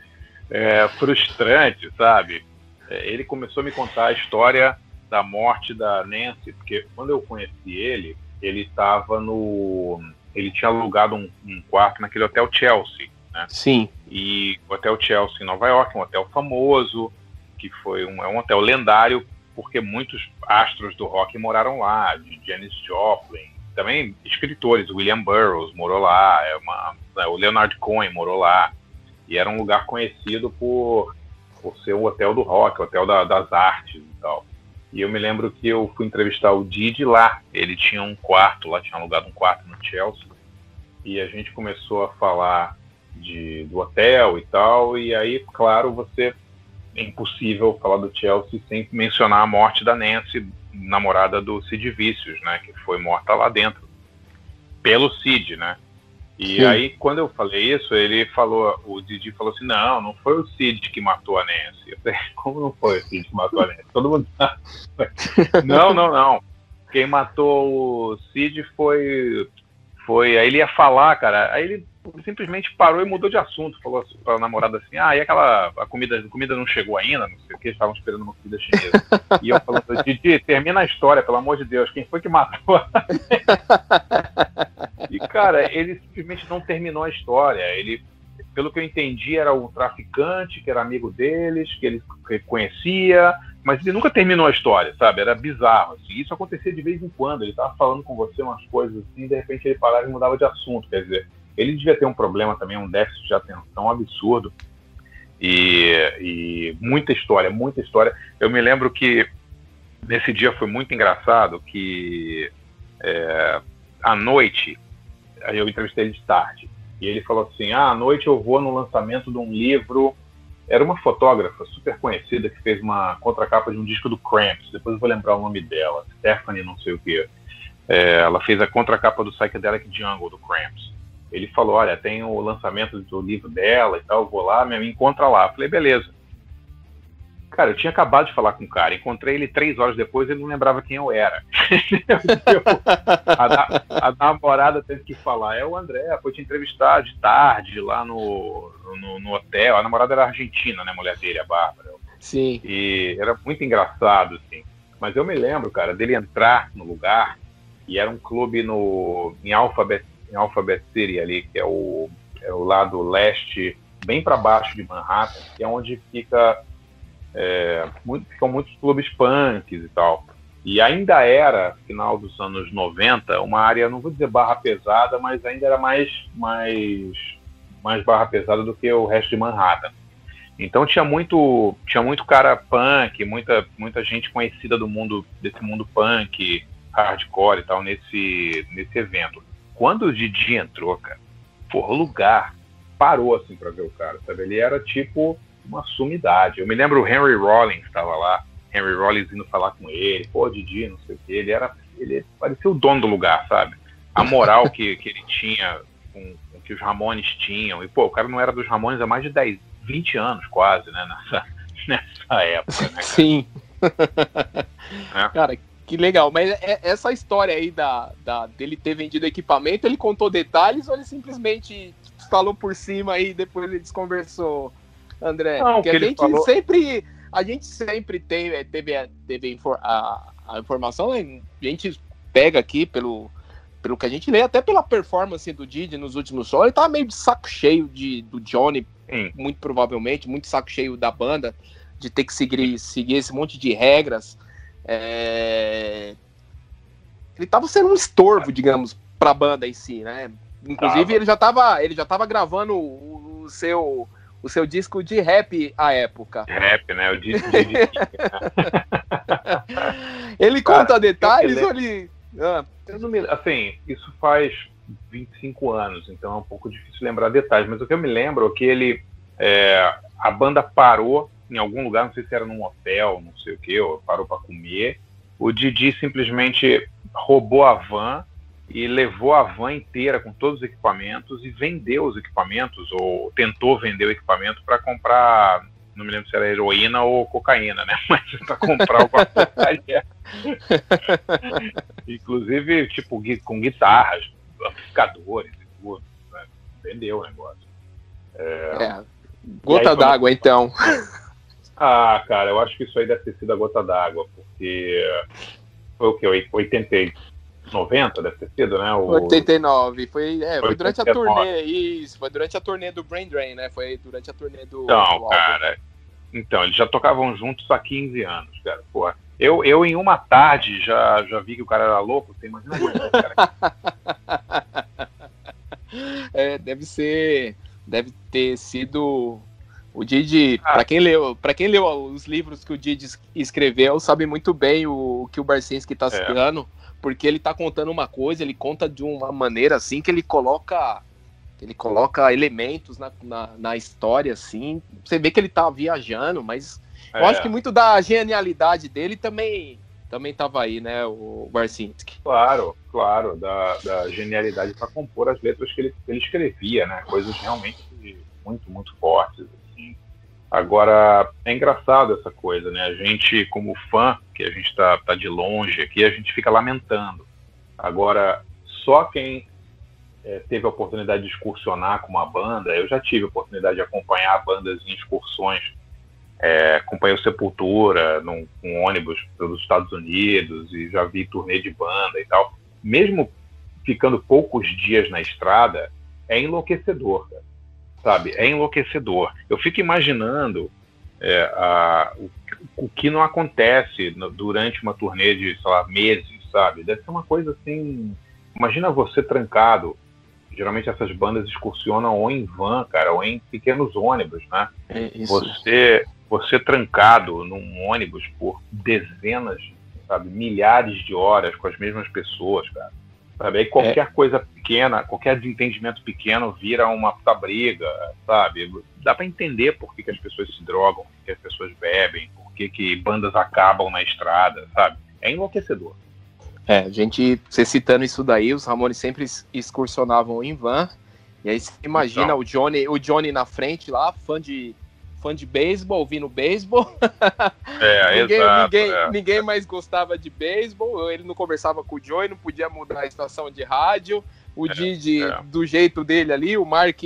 é, frustrante, sabe? É, ele começou a me contar a história da morte da Nancy, porque quando eu conheci ele, ele estava no ele tinha alugado um, um quarto naquele hotel Chelsea, né? Sim. E o Hotel Chelsea em Nova York, um hotel famoso, que foi um, é um hotel lendário, porque muitos astros do rock moraram lá, de Janis Joplin, também escritores, William Burroughs morou lá, é uma, né, o Leonard Cohen morou lá, e era um lugar conhecido por, por ser o hotel do rock, o hotel da, das artes e tal. E eu me lembro que eu fui entrevistar o Didi lá, ele tinha um quarto lá, tinha alugado um quarto no Chelsea, e a gente começou a falar de, do hotel e tal, e aí, claro, você é impossível falar do Chelsea sem mencionar a morte da Nancy, namorada do Sid Vicious, né, que foi morta lá dentro pelo Sid, né? E Sim. aí, quando eu falei isso, ele falou, o Didi falou assim, não, não foi o Cid que matou a Nancy. Eu falei, como não foi o Cid que matou a Nancy? Todo mundo Não, não, não. Quem matou o Cid foi foi. Aí ele ia falar, cara. Aí ele simplesmente parou e mudou de assunto. Falou assim, para a namorada assim: ah, e aquela. A comida, a comida não chegou ainda, não sei o que, estavam esperando uma comida chinesa. e eu falando: Didi, termina a história, pelo amor de Deus, quem foi que matou? e, cara, ele simplesmente não terminou a história. Ele. Pelo que eu entendi, era um traficante que era amigo deles, que ele conhecia, mas ele nunca terminou a história, sabe? Era bizarro. Assim. Isso acontecia de vez em quando. Ele estava falando com você umas coisas assim, e de repente ele parava e mudava de assunto. Quer dizer, ele devia ter um problema também, um déficit de atenção absurdo. E, e muita história, muita história. Eu me lembro que nesse dia foi muito engraçado que é, à noite, eu entrevistei ele de tarde, e ele falou assim: ah, à noite eu vou no lançamento de um livro era uma fotógrafa super conhecida que fez uma contracapa de um disco do Cramps. Depois eu vou lembrar o nome dela, Stephanie, não sei o que. É, ela fez a contracapa do Psychedelic Jungle do Cramps. Ele falou: Olha, tem o lançamento do livro dela e tal, vou lá, me encontra lá. Eu falei: Beleza. Cara, eu tinha acabado de falar com o cara, encontrei ele três horas depois, ele não lembrava quem eu era. a, a, namorada teve que falar, é o André, foi te entrevistar de tarde lá no, no, no, hotel. A namorada era argentina, né, a mulher dele, a Bárbara. Sim. E era muito engraçado, assim. Mas eu me lembro, cara, dele entrar no lugar, e era um clube no, em Alphabet, em Alphabet City ali, que é o, é o lado leste, bem para baixo de Manhattan, que é onde fica é, muito, ficam muitos clubes punks e tal. E ainda era, final dos anos 90, uma área, não vou dizer barra pesada, mas ainda era mais, mais, mais barra pesada do que o resto de Manhattan. Então tinha muito, tinha muito cara punk, muita, muita gente conhecida do mundo desse mundo punk, hardcore e tal nesse, nesse evento. Quando o Didi entrou, cara, porra, o lugar parou assim para ver o cara, sabe? Ele era tipo uma sumidade. Eu me lembro o Henry Rollins estava lá, Henry Rollins indo falar com ele, pô, Didi, não sei o que, ele era, ele parecia o dono do lugar, sabe? A moral que, que ele tinha, com, com, que os Ramones tinham, e pô, o cara não era dos Ramones há mais de 10, 20 anos quase, né, nessa, nessa época, né, cara? Sim. É. Cara, que legal, mas é, essa história aí da, da, dele ter vendido equipamento, ele contou detalhes ou ele simplesmente falou por cima e depois ele desconversou André. Não, que a gente falou... sempre. A gente sempre teve, teve, teve a, a informação, a gente pega aqui pelo, pelo que a gente lê, até pela performance do Didi nos últimos shows, ele tava meio de saco cheio de, do Johnny, Sim. muito provavelmente, muito saco cheio da banda, de ter que seguir, seguir esse monte de regras. É... Ele tava sendo um estorvo, digamos, pra banda em si, né? Inclusive, ele já tava, ele já tava gravando o, o seu o seu disco de rap à época. Rap, né? O disco de. ele conta detalhes ou ele. Ah. Me... Assim, isso faz 25 anos, então é um pouco difícil lembrar detalhes, mas o que eu me lembro é que ele. É, a banda parou em algum lugar, não sei se era num hotel, não sei o que, ou parou para comer. O Didi simplesmente roubou a van e levou a van inteira com todos os equipamentos e vendeu os equipamentos, ou tentou vender o equipamento para comprar, não me lembro se era heroína ou cocaína, né? Mas para comprar alguma porcaria. Inclusive, tipo, com guitarras, amplificadores e tudo. Né? Vendeu o negócio. É... é gota d'água, então. Ah, cara, eu acho que isso aí deve ter sido a gota d'água, porque foi o que? 80, 90, deve ter sido, né? O... 89. Foi, é, foi durante a turnê, isso. Foi durante a turnê do Brain Drain, né? Foi durante a turnê do. Então, do cara. Então, eles já tocavam juntos há 15 anos, cara. Pô, eu, eu em uma tarde já, já vi que o cara era louco. Você imagina muito, cara. é, deve ser. Deve ter sido o Didi, ah. para quem leu, para quem leu os livros que o Didi escreveu, sabe muito bem o, o que o Barcinski está citando, é. porque ele está contando uma coisa, ele conta de uma maneira assim que ele coloca ele coloca elementos na, na, na história assim. Você vê que ele está viajando, mas é. eu acho que muito da genialidade dele também também estava aí, né, o Barcinski. Claro, claro, da, da genialidade para compor as letras que ele, ele escrevia, né, coisas realmente muito, muito fortes. Agora, é engraçado essa coisa, né? A gente, como fã, que a gente está tá de longe aqui, a gente fica lamentando. Agora, só quem é, teve a oportunidade de excursionar com uma banda, eu já tive a oportunidade de acompanhar bandas em excursões, é, acompanhei o Sepultura num, num ônibus pelos Estados Unidos e já vi turnê de banda e tal. Mesmo ficando poucos dias na estrada, é enlouquecedor, cara sabe? É enlouquecedor. Eu fico imaginando é, a, o, o, que não acontece no, durante uma turnê de, sei lá, meses, sabe? Deve ser uma coisa assim. Imagina você trancado. Geralmente essas bandas excursionam ou em van, cara, ou em pequenos ônibus, né? É você, você trancado num ônibus por dezenas, sabe, milhares de horas com as mesmas pessoas, cara Sabe? Aí qualquer é. coisa pequena, qualquer desentendimento pequeno vira uma puta briga, sabe? Dá para entender por que, que, as pessoas se drogam, por que as pessoas bebem, por que, que bandas acabam na estrada, sabe? É enlouquecedor. É, a gente, você citando isso daí, os Ramones sempre excursionavam em van, e aí você imagina então. o Johnny, o Johnny na frente lá, fã de fã de beisebol, ouvindo beisebol. É, ninguém, exato, ninguém, é. ninguém mais gostava de beisebol, ele não conversava com o Joey, não podia mudar a estação de rádio. O é, Didi, é. do jeito dele ali, o Mark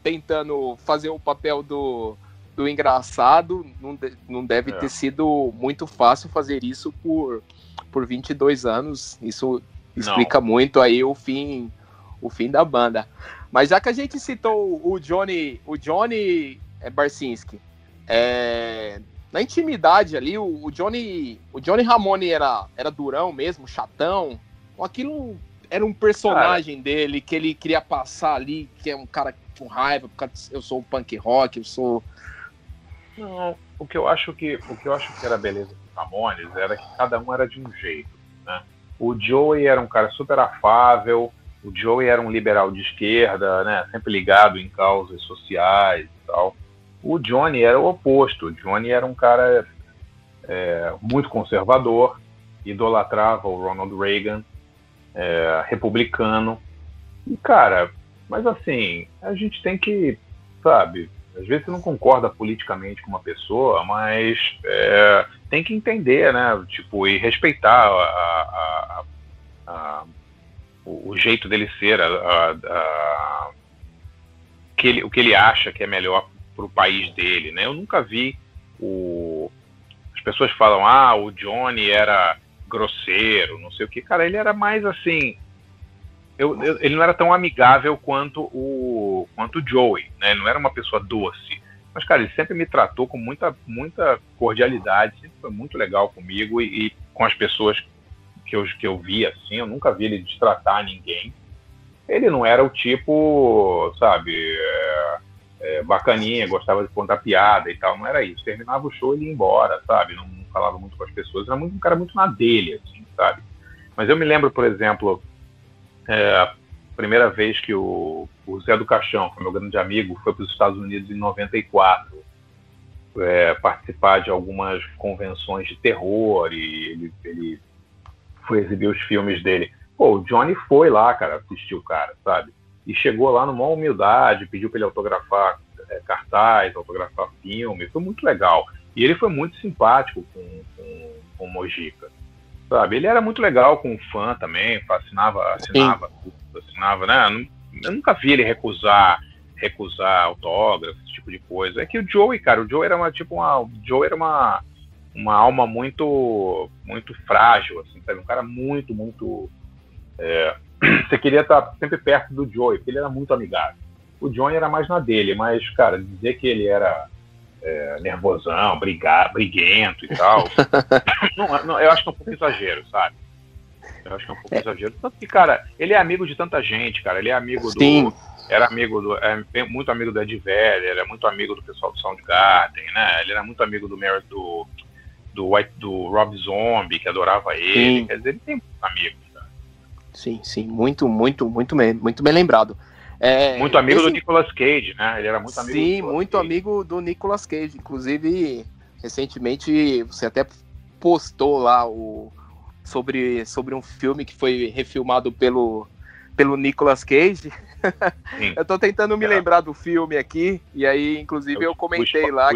tentando fazer o papel do, do engraçado, não, de, não deve é. ter sido muito fácil fazer isso por, por 22 anos. Isso explica não. muito aí o fim, o fim da banda. Mas já que a gente citou o Johnny, o Johnny é Barcinski. É, na intimidade ali, o, o, Johnny, o Johnny Ramone era, era durão mesmo, chatão. Aquilo era um personagem cara. dele que ele queria passar ali, que é um cara com raiva, porque eu sou punk rock, eu sou. Não, o que eu acho que o que eu acho que era beleza dos Ramones era que cada um era de um jeito, né? O Joey era um cara super afável, o Joey era um liberal de esquerda, né? Sempre ligado em causas sociais e tal. O Johnny era o oposto. O Johnny era um cara é, muito conservador, idolatrava o Ronald Reagan, é, republicano. E, cara, mas assim, a gente tem que, sabe, às vezes você não concorda politicamente com uma pessoa, mas é, tem que entender, né? Tipo, e respeitar a, a, a, o, o, jeito dele ser, que ele, o que ele acha que é melhor para o país dele, né? Eu nunca vi o as pessoas falam ah o Johnny era grosseiro, não sei o que, cara, ele era mais assim, eu, eu, ele não era tão amigável quanto o quanto o Joey, né? Ele não era uma pessoa doce, mas cara, ele sempre me tratou com muita muita cordialidade, sempre foi muito legal comigo e, e com as pessoas que eu que eu vi assim, eu nunca vi ele destratar ninguém. Ele não era o tipo, sabe, é, é, bacaninha, gostava de contar piada e tal, não era isso. Terminava o show e ia embora, sabe? Não, não falava muito com as pessoas, era muito, um cara muito na dele, assim, sabe? Mas eu me lembro, por exemplo, é, a primeira vez que o, o Zé do Caixão, que é meu grande amigo, foi para os Estados Unidos em 94, é, participar de algumas convenções de terror e ele, ele foi exibir os filmes dele. Pô, o Johnny foi lá, cara, assistir o cara, sabe? E chegou lá numa humildade, pediu para ele autografar é, cartaz, autografar filme, foi muito legal. E ele foi muito simpático com, com, com o Mojica, sabe? Ele era muito legal com o fã também, assinava, assinava, assinava, né? Eu nunca vi ele recusar recusar autógrafo, esse tipo de coisa. É que o Joey, cara, o Joey era uma tipo uma, o Joey era uma uma alma muito muito frágil, assim, sabe? Um cara muito muito É, você queria estar sempre perto do Joey, porque ele era muito amigável. O Johnny era mais na dele, mas, cara, dizer que ele era é, nervosão, brigar, briguento e tal, não, não, eu acho que é um pouco exagero, sabe? Eu acho que é um pouco é. exagero. Tanto que, cara, ele é amigo de tanta gente, cara. Ele é amigo Sim. do. Era amigo do. É muito amigo do Ed Vedder, ele é muito amigo do pessoal do Soundgarden, né? Ele era muito amigo do Mary, do, do, White, do Rob Zombie, que adorava ele. Sim. Quer dizer, ele tem amigos. Sim, sim, muito, muito, muito bem, muito bem lembrado. É, muito amigo esse... do Nicolas Cage, né? Ele era muito amigo Sim, do muito Cage. amigo do Nicolas Cage. Inclusive, recentemente você até postou lá o sobre, sobre um filme que foi refilmado pelo, pelo Nicolas Cage. eu tô tentando me é. lembrar do filme aqui, e aí, inclusive, eu, eu comentei lá.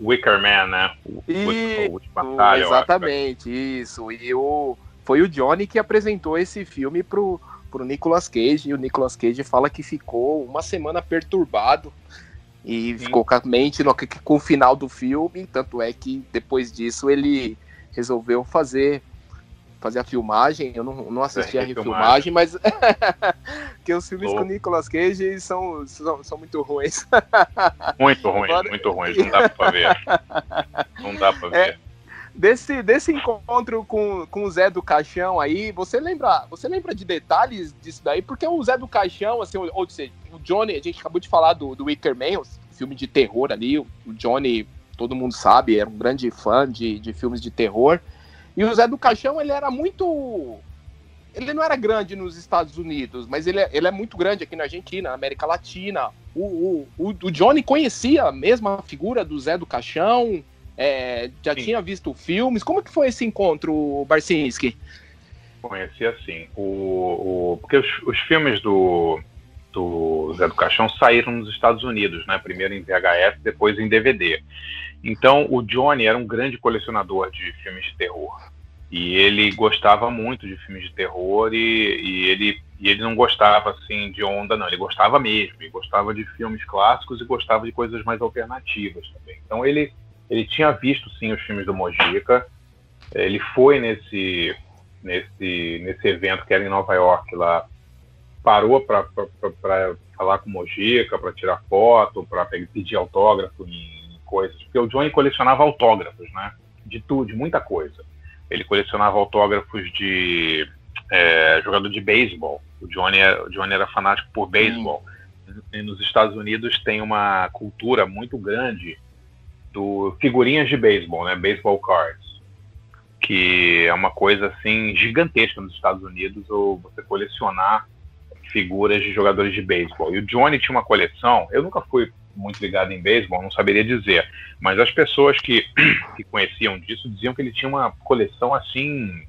Wicker Man, né? O, e, o, batalha, exatamente, isso. E o, foi o Johnny que apresentou esse filme pro, pro Nicolas Cage, e o Nicolas Cage fala que ficou uma semana perturbado e Sim. ficou com a mente no, com o final do filme, tanto é que depois disso ele resolveu fazer fazer a filmagem. Eu não, não assisti é, a refilmagem, mas que os filmes oh. com Nicolas Cage são, são, são muito ruins. muito ruins, muito ruins. Não dá pra ver. Não dá pra é, ver. É, desse, desse encontro com, com o Zé do Caixão aí, você lembra, você lembra de detalhes disso daí? Porque o Zé do Caixão, assim, ou seja, o Johnny, a gente acabou de falar do, do Wicker Man, filme de terror ali, o Johnny, todo mundo sabe, era um grande fã de, de filmes de terror. E o Zé do Caixão, ele era muito. Ele não era grande nos Estados Unidos, mas ele é, ele é muito grande aqui na Argentina, na América Latina. O, o, o, o Johnny conhecia a mesma figura do Zé do Caixão, é, já sim. tinha visto filmes. Como que foi esse encontro, Barcinski? Conhecia sim. O, o, porque os, os filmes do, do Zé do Caixão saíram nos Estados Unidos, né? Primeiro em VHS, depois em DVD. Então, o Johnny era um grande colecionador de filmes de terror. E ele gostava muito de filmes de terror e, e, ele, e ele não gostava assim de onda, não. Ele gostava mesmo. Ele gostava de filmes clássicos e gostava de coisas mais alternativas também. Então, ele, ele tinha visto sim os filmes do Mojica. Ele foi nesse, nesse, nesse evento que era em Nova York lá. Parou para falar com o Mojica, para tirar foto, para pedir autógrafo em coisas, porque o Johnny colecionava autógrafos, né? De tudo, de muita coisa. Ele colecionava autógrafos de é, jogador de beisebol. O Johnny, é, o Johnny era fanático por beisebol. E nos Estados Unidos tem uma cultura muito grande do figurinhas de beisebol, né? Baseball cards, que é uma coisa assim gigantesca nos Estados Unidos, ou você colecionar figuras de jogadores de beisebol. E o Johnny tinha uma coleção. Eu nunca fui muito ligado em beisebol, não saberia dizer. Mas as pessoas que, que conheciam disso diziam que ele tinha uma coleção assim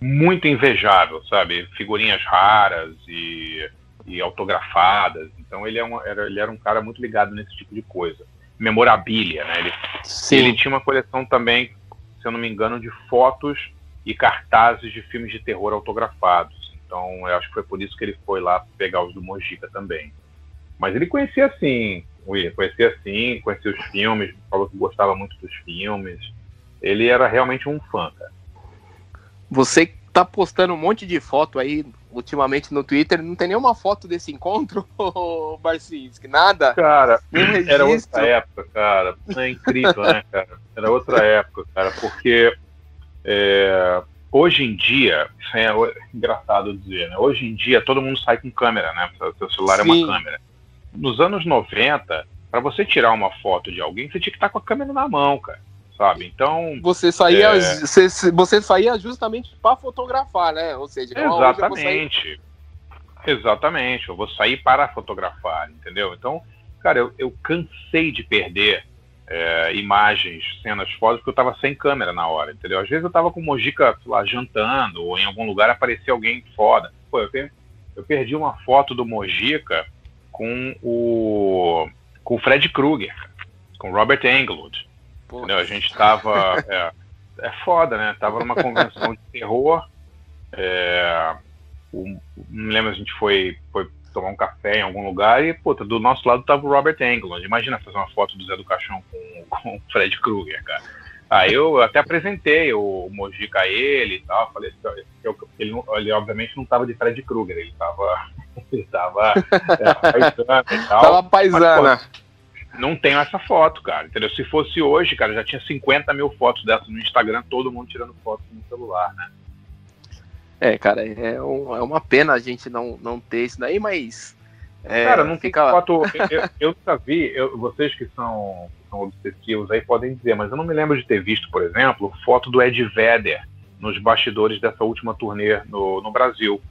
muito invejável, sabe? Figurinhas raras e, e autografadas. Então ele, é uma, era, ele era um cara muito ligado nesse tipo de coisa. Memorabilia, né? Ele, ele tinha uma coleção também, se eu não me engano, de fotos e cartazes de filmes de terror autografados. Então eu acho que foi por isso que ele foi lá pegar os do Mojica também. Mas ele conhecia assim conhecia assim, conhecia os filmes, falou que gostava muito dos filmes. Ele era realmente um fã, cara. Você tá postando um monte de foto aí ultimamente no Twitter, não tem nenhuma foto desse encontro, Barcinski? Nada? Cara, era outra época, cara. É incrível, né, cara? Era outra época, cara, porque é, hoje em dia, isso é engraçado dizer, né? Hoje em dia todo mundo sai com câmera, né? Seu celular Sim. é uma câmera nos anos 90, para você tirar uma foto de alguém, você tinha que estar com a câmera na mão, cara. Sabe? Então. Você saía, é... você, você saía justamente para fotografar, né? Ou seja, exatamente. Eu exatamente. Eu vou sair para fotografar, entendeu? Então, cara, eu, eu cansei de perder é, imagens, cenas, fotos, porque eu estava sem câmera na hora, entendeu? Às vezes eu estava com o Mojica, lá, jantando, ou em algum lugar aparecia alguém foda. Pô, eu, eu perdi uma foto do Mojica com o com o Fred Krueger, com Robert Englund. Entendeu? A gente tava. É, é foda, né? Tava numa convenção de terror. É, o, não lembro, a gente foi, foi tomar um café em algum lugar e, puta, do nosso lado tava o Robert Englund. Imagina fazer uma foto do Zé do Caixão com, com o Fred Krueger, cara. Aí eu até apresentei o Mojica a ele e tal. Falei assim, ele, ele obviamente não estava de Fred Krueger, ele estava ele tava, é, paisana e tal. Tava paisana. Mas, pô, não tenho essa foto, cara. Entendeu? Se fosse hoje, cara, já tinha 50 mil fotos dessas no Instagram, todo mundo tirando fotos no celular, né? É, cara, é, um, é uma pena a gente não, não ter isso daí, mas. É, cara, não fica... tem foto. eu, eu, nunca vi, eu, vocês que são, são obsessivos aí podem dizer, mas eu não me lembro de ter visto, por exemplo, foto do Ed Vedder nos bastidores dessa última turnê no, no Brasil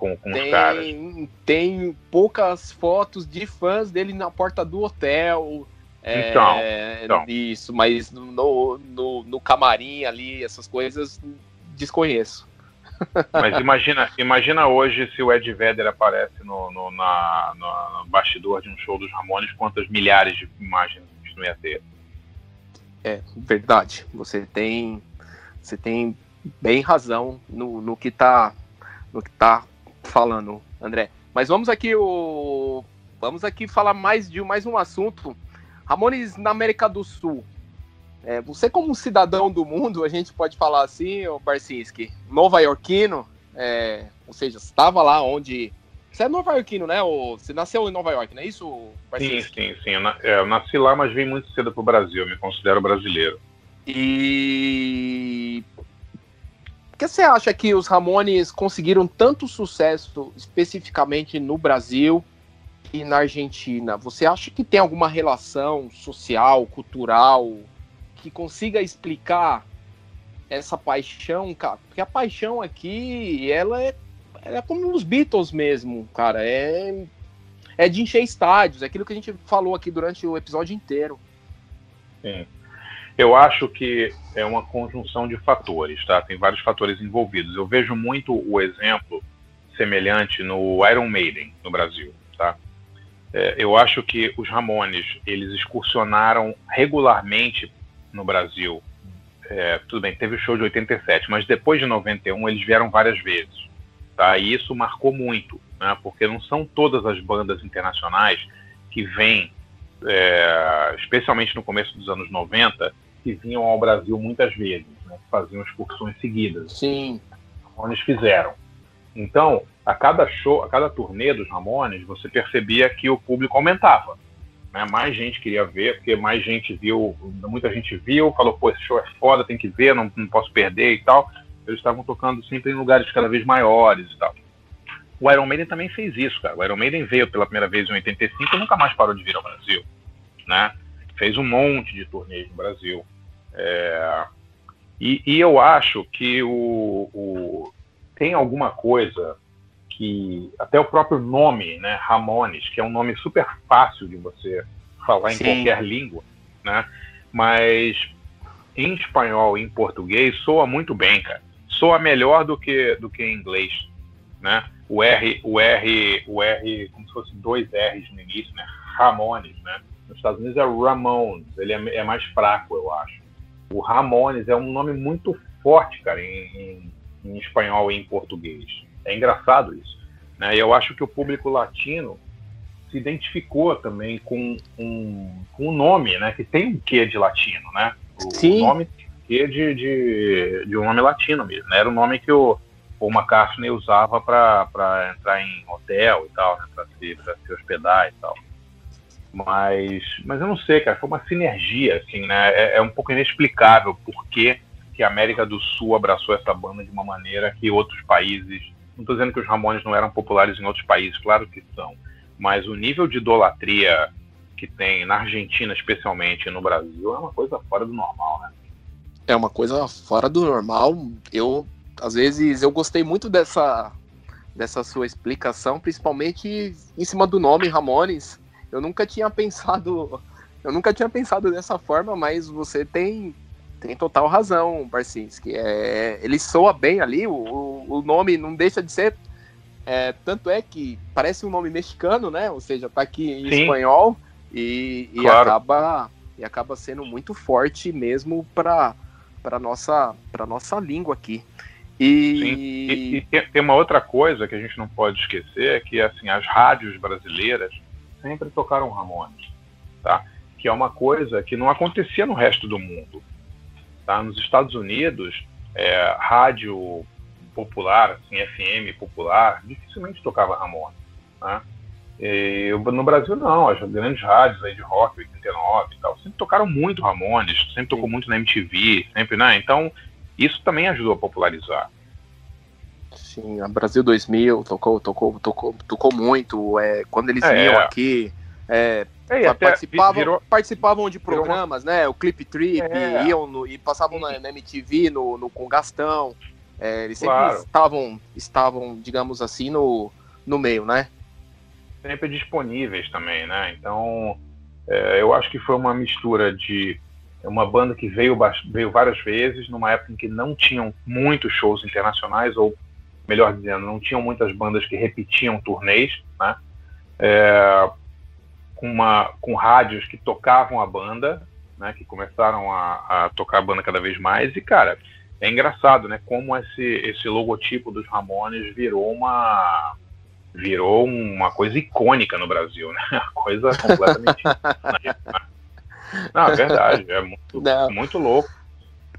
com, com tem, os caras. Tem poucas fotos de fãs dele na porta do hotel. É, então, então. Isso, mas no, no, no camarim ali, essas coisas, desconheço. Mas imagina, imagina hoje se o Ed Vedder aparece no, no, na, no bastidor de um show dos Ramones, quantas milhares de imagens não ia ter. É, verdade. Você tem, você tem bem razão no, no que tá no que tá falando, André. Mas vamos aqui o vamos aqui falar mais de mais um assunto. Ramones na América do Sul. É, você como cidadão do mundo, a gente pode falar assim, o Barcinski, nova iorquino, é, ou seja, estava lá onde você é nova iorquino, né? Ou você nasceu em Nova York, não é isso, Barcinski? Sim, sim, sim. Eu, é, eu nasci lá, mas vim muito cedo para o Brasil. Eu me considero brasileiro. E que você acha que os Ramones conseguiram tanto sucesso especificamente no Brasil e na Argentina? Você acha que tem alguma relação social, cultural que consiga explicar essa paixão, cara? Porque a paixão aqui, ela é, ela é como os Beatles mesmo, cara. É, é de encher estádios, é aquilo que a gente falou aqui durante o episódio inteiro. Sim. Eu acho que é uma conjunção de fatores, tá? Tem vários fatores envolvidos. Eu vejo muito o exemplo semelhante no Iron Maiden no Brasil, tá? É, eu acho que os Ramones eles excursionaram regularmente no Brasil. É, tudo bem, teve o show de 87, mas depois de 91 eles vieram várias vezes, tá? E isso marcou muito, né? Porque não são todas as bandas internacionais que vêm, é, especialmente no começo dos anos 90, que vinham ao Brasil muitas vezes, né, faziam excursões seguidas. Sim. Os Ramones fizeram. Então, a cada show, a cada turnê dos Ramones, você percebia que o público aumentava. Né? Mais gente queria ver, porque mais gente viu, muita gente viu, falou, pô, esse show é foda, tem que ver, não, não posso perder e tal. Eles estavam tocando sempre em lugares cada vez maiores e tal. O Iron Maiden também fez isso, cara. O Iron Maiden veio pela primeira vez em 85 e nunca mais parou de vir ao Brasil, né? Fez um monte de turnês no Brasil. É, e, e, eu acho que o, o, tem alguma coisa que até o próprio nome, né, Ramones, que é um nome super fácil de você falar em Sim. qualquer língua, né? Mas em espanhol e em português soa muito bem, cara. Soa melhor do que do que em inglês, né? O R, o R, o R, como se fosse dois R's no início, né? Ramones, né? Nos Estados Unidos é Ramones, ele é, é, mais fraco, eu acho. O Ramones é um nome muito forte, cara, em, em, em espanhol e em português. É engraçado isso. Né? E eu acho que o público latino se identificou também com um, com um nome, né? Que tem um quê de latino, né? O Sim. nome tem um quê de, de, de um nome latino mesmo. Né? Era o nome que o, o McCartney usava para entrar em hotel e tal, né? Para se, se hospedar e tal. Mas, mas eu não sei, cara, foi uma sinergia, assim, né? É, é um pouco inexplicável por que, a América do Sul abraçou essa banda de uma maneira que outros países. Não estou dizendo que os Ramones não eram populares em outros países, claro que são. Mas o nível de idolatria que tem na Argentina, especialmente, e no Brasil, é uma coisa fora do normal, né? É uma coisa fora do normal. Eu, às vezes, eu gostei muito dessa, dessa sua explicação, principalmente em cima do nome Ramones eu nunca tinha pensado, eu nunca tinha pensado dessa forma, mas você tem tem total razão, Barcinski. É, ele soa bem ali, o, o nome não deixa de ser. É, tanto é que parece um nome mexicano, né? Ou seja, tá aqui em Sim. espanhol e, e claro. acaba e acaba sendo muito forte mesmo para para nossa para nossa língua aqui. E... E, e tem uma outra coisa que a gente não pode esquecer é que assim as rádios brasileiras sempre tocaram Ramones, tá? Que é uma coisa que não acontecia no resto do mundo. Tá? Nos Estados Unidos, é, rádio popular, assim, FM popular, dificilmente tocava Ramones. Né? E, no Brasil não, as grandes rádios aí de rock, 89 e tal, sempre tocaram muito Ramones, sempre tocou muito na MTV, sempre, né? Então, isso também ajudou a popularizar. Sim, a Brasil 2000 tocou, tocou, tocou, tocou muito. É, quando eles é, vinham aqui, é, é, participavam, virou, participavam de programas, uma... né? O Clip Trip, é. iam no, e passavam na, na, MTV no, no, com Gastão. É, eles sempre claro. estavam, estavam, digamos assim, no, no meio, né? sempre disponíveis também, né? Então, é, eu acho que foi uma mistura de uma banda que veio, veio várias vezes, numa época em que não tinham muitos shows internacionais, ou melhor dizendo, não tinham muitas bandas que repetiam turnês, né? É, com, uma, com rádios que tocavam a banda, né? Que começaram a, a tocar a banda cada vez mais, e cara, é engraçado, né? Como esse, esse logotipo dos Ramones virou uma virou uma coisa icônica no Brasil, né? Uma coisa completamente. não, é verdade, é muito, não. muito louco.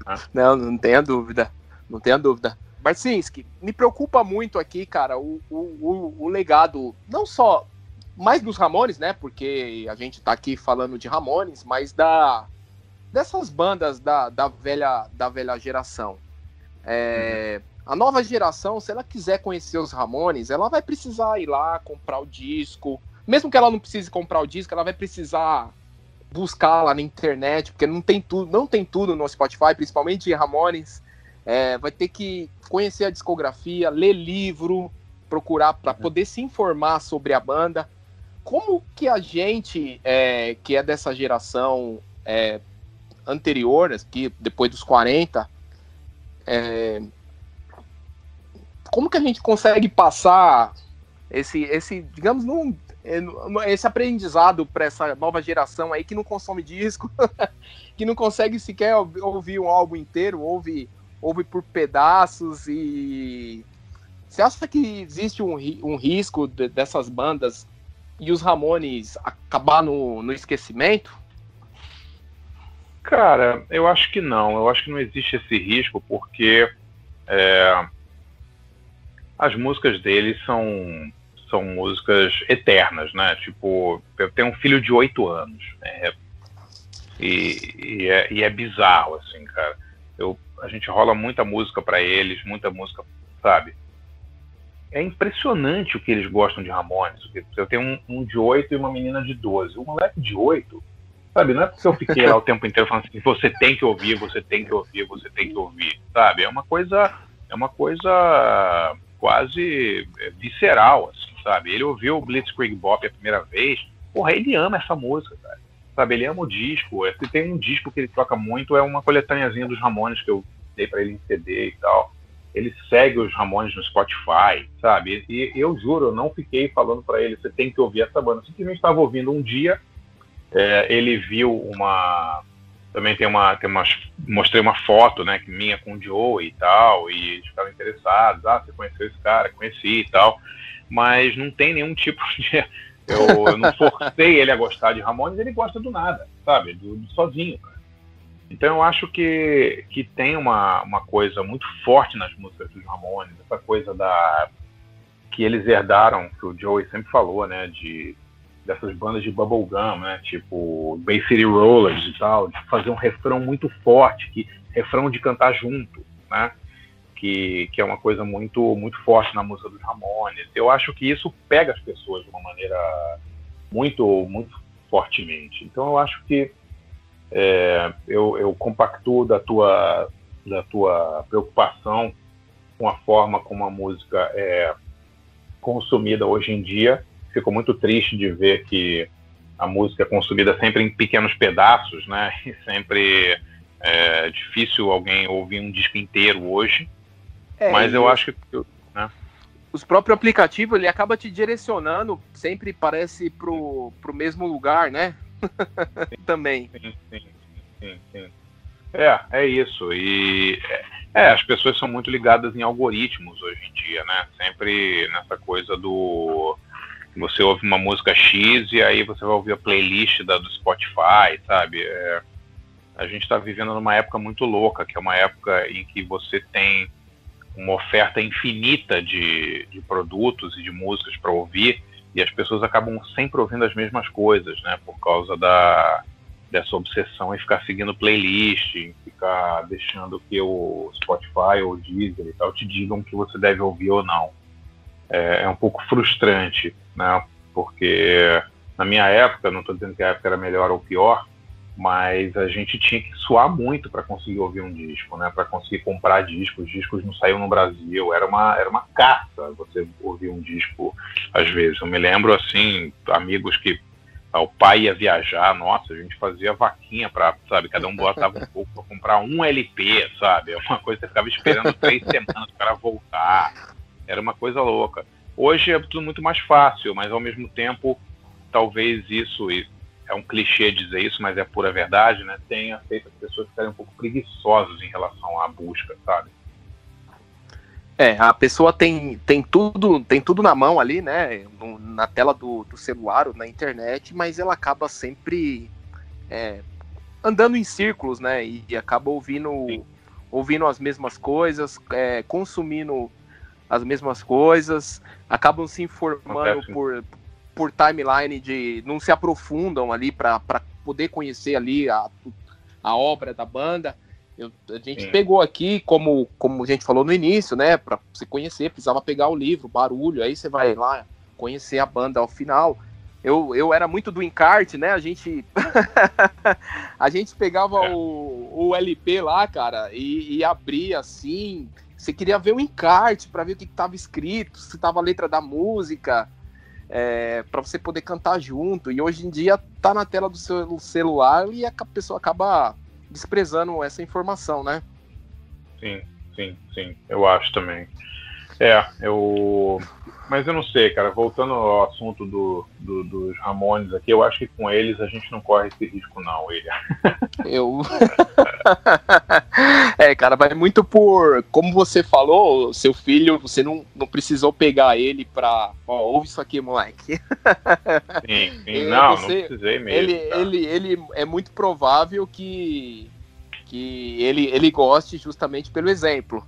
Né? Não, não tenha dúvida. Não tenha dúvida. Barcinski, me preocupa muito aqui, cara, o, o, o, legado, não só mais dos Ramones, né? Porque a gente tá aqui falando de Ramones, mas da dessas bandas da, da velha da velha geração. É. A nova geração, se ela quiser conhecer os Ramones, ela vai precisar ir lá comprar o disco. Mesmo que ela não precise comprar o disco, ela vai precisar buscar lá na internet, porque não tem tudo, não tem tudo no Spotify, principalmente Ramones. É, vai ter que conhecer a discografia, ler livro, procurar para uhum. poder se informar sobre a banda. Como que a gente, é, que é dessa geração é, anterior, que depois dos 40, é, como que a gente consegue passar esse, esse digamos, num, esse aprendizado para essa nova geração aí que não consome disco, que não consegue sequer ouvir um álbum inteiro, ouve, ouve por pedaços e você acha que existe um, um risco de, dessas bandas e os Ramones acabar no, no esquecimento? Cara, eu acho que não. Eu acho que não existe esse risco porque é, as músicas dele são são músicas eternas, né? Tipo, eu tenho um filho de oito anos, né? E, e, é, e, é, bizarro, assim, cara. Eu, a gente rola muita música para eles, muita música, sabe? É impressionante o que eles gostam de Ramones. Eu tenho um, um de oito e uma menina de doze. O moleque de oito, sabe? Não é porque eu fiquei lá o tempo inteiro falando assim, você tem que ouvir, você tem que ouvir, você tem que ouvir, sabe? É uma coisa, é uma coisa quase visceral, assim, sabe? Ele ouviu o Blitzkrieg Bop a primeira vez, porra, ele ama essa música, cara. Sabe, ele ama o disco. Se tem um disco que ele toca muito, é uma coletâneazinha dos Ramones que eu dei para ele em CD e tal. Ele segue os Ramones no Spotify, sabe? E eu juro, eu não fiquei falando para ele, você tem que ouvir essa banda. Eu simplesmente estava ouvindo um dia, é, ele viu uma também tem uma, tem umas, mostrei uma foto, né, minha com o Joe e tal, e eles ficaram interessados, ah, você conheceu esse cara, conheci e tal, mas não tem nenhum tipo de, eu, eu não forcei ele a gostar de Ramones, ele gosta do nada, sabe, do, do sozinho, cara. Então eu acho que, que tem uma, uma coisa muito forte nas músicas dos Ramones, essa coisa da que eles herdaram, que o Joey sempre falou, né, de dessas bandas de bubblegum, né? Tipo Bay City Rollers e tal, de fazer um refrão muito forte, que refrão de cantar junto, né? Que, que é uma coisa muito muito forte na música dos Ramones. Eu acho que isso pega as pessoas de uma maneira muito muito fortemente. Então eu acho que é, eu, eu compactuo da tua da tua preocupação com a forma como a música é consumida hoje em dia fico muito triste de ver que a música é consumida sempre em pequenos pedaços, né? E sempre é difícil alguém ouvir um disco inteiro hoje. É, mas eu acho que. Né? Os próprios aplicativos, ele acaba te direcionando, sempre parece pro, pro mesmo lugar, né? Também. Sim, sim, sim, sim. É, é isso. E é, é, as pessoas são muito ligadas em algoritmos hoje em dia, né? Sempre nessa coisa do você ouve uma música X e aí você vai ouvir a playlist da, do Spotify, sabe? É, a gente está vivendo numa época muito louca, que é uma época em que você tem uma oferta infinita de, de produtos e de músicas para ouvir e as pessoas acabam sempre ouvindo as mesmas coisas, né? Por causa da dessa obsessão em ficar seguindo playlist, em ficar deixando que o Spotify ou o Deezer e tal te digam o que você deve ouvir ou não. É, é um pouco frustrante, né? Porque na minha época, não estou dizendo que a época era melhor ou pior, mas a gente tinha que suar muito para conseguir ouvir um disco, né? Para conseguir comprar discos, os discos não saíam no Brasil, era uma era uma caça você ouvir um disco às vezes. Eu me lembro assim, amigos que ah, o pai ia viajar, nossa, a gente fazia vaquinha para, sabe, cada um botava um pouco para comprar um LP, sabe? É uma coisa que você ficava esperando três semanas para voltar. Era uma coisa louca. Hoje é tudo muito mais fácil, mas ao mesmo tempo, talvez isso é um clichê dizer isso, mas é pura verdade, né? Tenha feito as pessoas ficarem um pouco preguiçosas em relação à busca, sabe? É, a pessoa tem, tem tudo tem tudo na mão ali, né? Na tela do, do celular ou na internet, mas ela acaba sempre é, andando em círculos, né? E, e acaba ouvindo, ouvindo as mesmas coisas, é, consumindo as mesmas coisas, acabam se informando por, por timeline de não se aprofundam ali para poder conhecer ali a, a obra da banda. Eu, a gente Sim. pegou aqui, como, como a gente falou no início, né? Para você conhecer, precisava pegar o livro, barulho, aí você vai lá conhecer a banda ao final. Eu, eu era muito do encarte, né? A gente a gente pegava é. o, o LP lá, cara, e, e abria assim. Você queria ver o encarte para ver o que estava escrito, se tava a letra da música é, para você poder cantar junto. E hoje em dia tá na tela do seu celular e a pessoa acaba desprezando essa informação, né? Sim, sim, sim. Eu acho também. É, eu. Mas eu não sei, cara. Voltando ao assunto do, do, dos Ramones aqui, eu acho que com eles a gente não corre esse risco, não, William. Eu. é, cara, vai muito por. Como você falou, seu filho, você não, não precisou pegar ele pra. Ó, ouve isso aqui, moleque. Sim, sim. não, você, não precisei mesmo. Ele, tá? ele, ele é muito provável que, que ele, ele goste justamente pelo exemplo.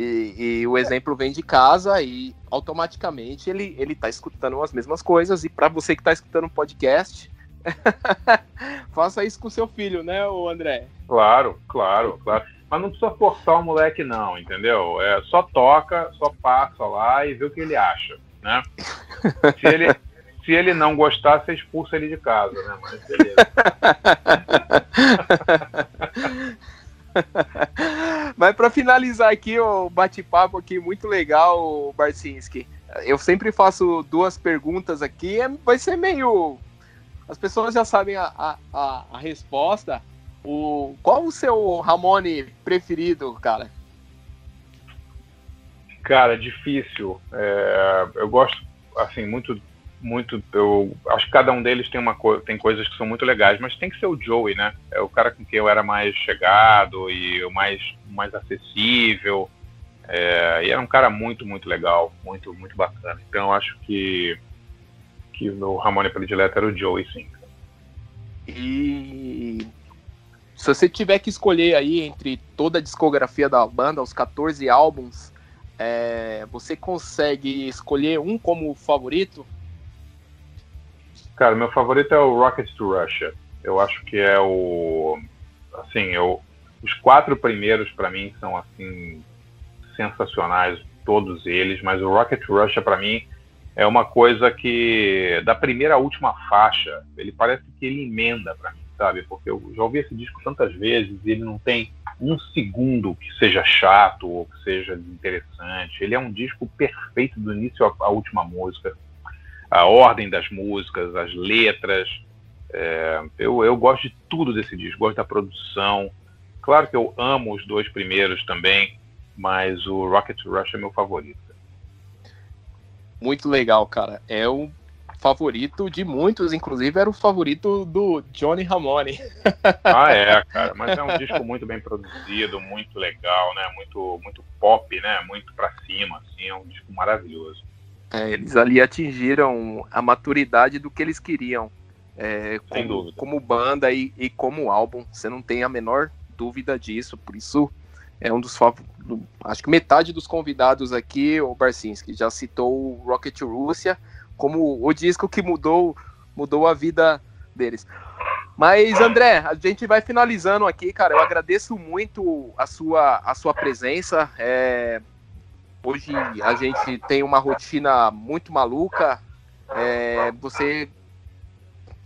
E, e, o exemplo vem de casa e automaticamente ele, ele tá escutando as mesmas coisas. E para você que está escutando um podcast, faça isso com seu filho, né, o André? Claro, claro, claro. Mas não precisa forçar o moleque, não, entendeu? É, só toca, só passa lá e vê o que ele acha, né? Se ele, se ele não gostar, você expulsa ele de casa, né? Mas beleza. Mas para finalizar aqui o bate-papo aqui muito legal, Barcinski. Eu sempre faço duas perguntas aqui, é, vai ser meio as pessoas já sabem a, a, a resposta. O, qual o seu Ramone preferido, cara? Cara, difícil. É, eu gosto, assim, muito muito. Eu acho que cada um deles tem, uma co tem coisas que são muito legais, mas tem que ser o Joey, né? É o cara com quem eu era mais chegado e o mais, mais acessível. É, e era um cara muito, muito legal, muito, muito bacana. Então eu acho que, que o meu Ramone predileto era o Joey, sim. E se você tiver que escolher aí entre toda a discografia da banda, os 14 álbuns, é, você consegue escolher um como favorito? Cara, meu favorito é o Rocket to Russia. Eu acho que é o. Assim, eu, os quatro primeiros para mim são assim sensacionais, todos eles, mas o Rocket Russia para mim é uma coisa que da primeira à última faixa, ele parece que ele emenda para mim, sabe? Porque eu já ouvi esse disco tantas vezes e ele não tem um segundo que seja chato ou que seja desinteressante. Ele é um disco perfeito do início à última música a ordem das músicas, as letras. É, eu, eu gosto de tudo desse disco, gosto da produção. Claro que eu amo os dois primeiros também, mas o Rocket Rush é meu favorito. Muito legal, cara. É o favorito de muitos, inclusive era o favorito do Johnny Ramone. Ah, é, cara, mas é um disco muito bem produzido, muito legal, né? Muito, muito pop, né? Muito pra cima, assim, é um disco maravilhoso. É, eles ali atingiram a maturidade do que eles queriam. é, como, como, banda e, e, como álbum. Você não tem a menor dúvida disso. Por isso é um dos acho que metade dos convidados aqui, o Barcinski, já citou o Rocket Russia como o disco que mudou mudou a vida deles. Mas André, a gente vai finalizando aqui, cara. Eu agradeço muito a sua a sua presença. É, hoje a gente tem uma rotina muito maluca. É, você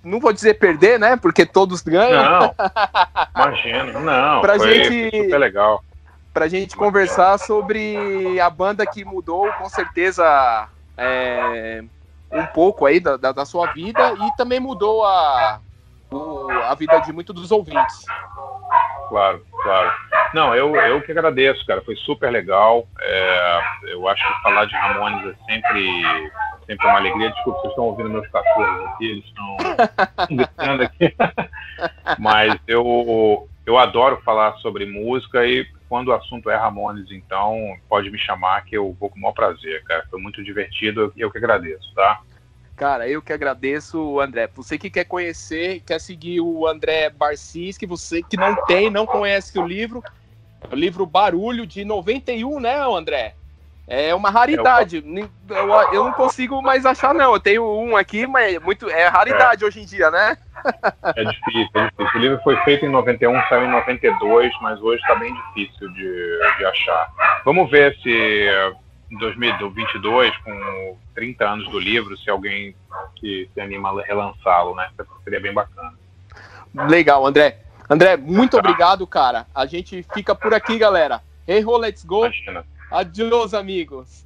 não vou dizer perder, né? Porque todos ganham. Não, imagino, não. pra foi, gente, foi super legal. Pra gente conversar sobre a banda que mudou, com certeza, é, um pouco aí da, da, da, sua vida e também mudou a, o, a vida de muitos dos ouvintes. Claro, claro. Não, eu, eu que agradeço, cara. Foi super legal. É, eu acho que falar de Ramones é sempre sempre uma alegria. Desculpa, vocês estão ouvindo meus cachorros aqui, eles estão gritando aqui. Mas eu, eu adoro falar sobre música e quando o assunto é Ramones, então pode me chamar que eu vou com o maior prazer, cara. Foi muito divertido e eu que agradeço, tá? Cara, eu que agradeço, André. Você que quer conhecer, quer seguir o André Barcis, que você que não tem, não conhece o livro, o livro Barulho de 91, né, André? É uma raridade. Eu, eu, não consigo mais achar, não. Eu tenho um aqui, mas é muito, é raridade é. hoje em dia, né? É difícil, é difícil. O livro foi feito em 91, saiu em 92, mas hoje está bem difícil de, de achar. Vamos ver se em 2022, com 30 anos do livro, se alguém que se anima a relançá-lo, né? Seria bem bacana. Legal, André. André, muito tá. obrigado, cara. A gente fica por aqui, galera. Hey, ho, let's go. Imagina. Adiós, amigos.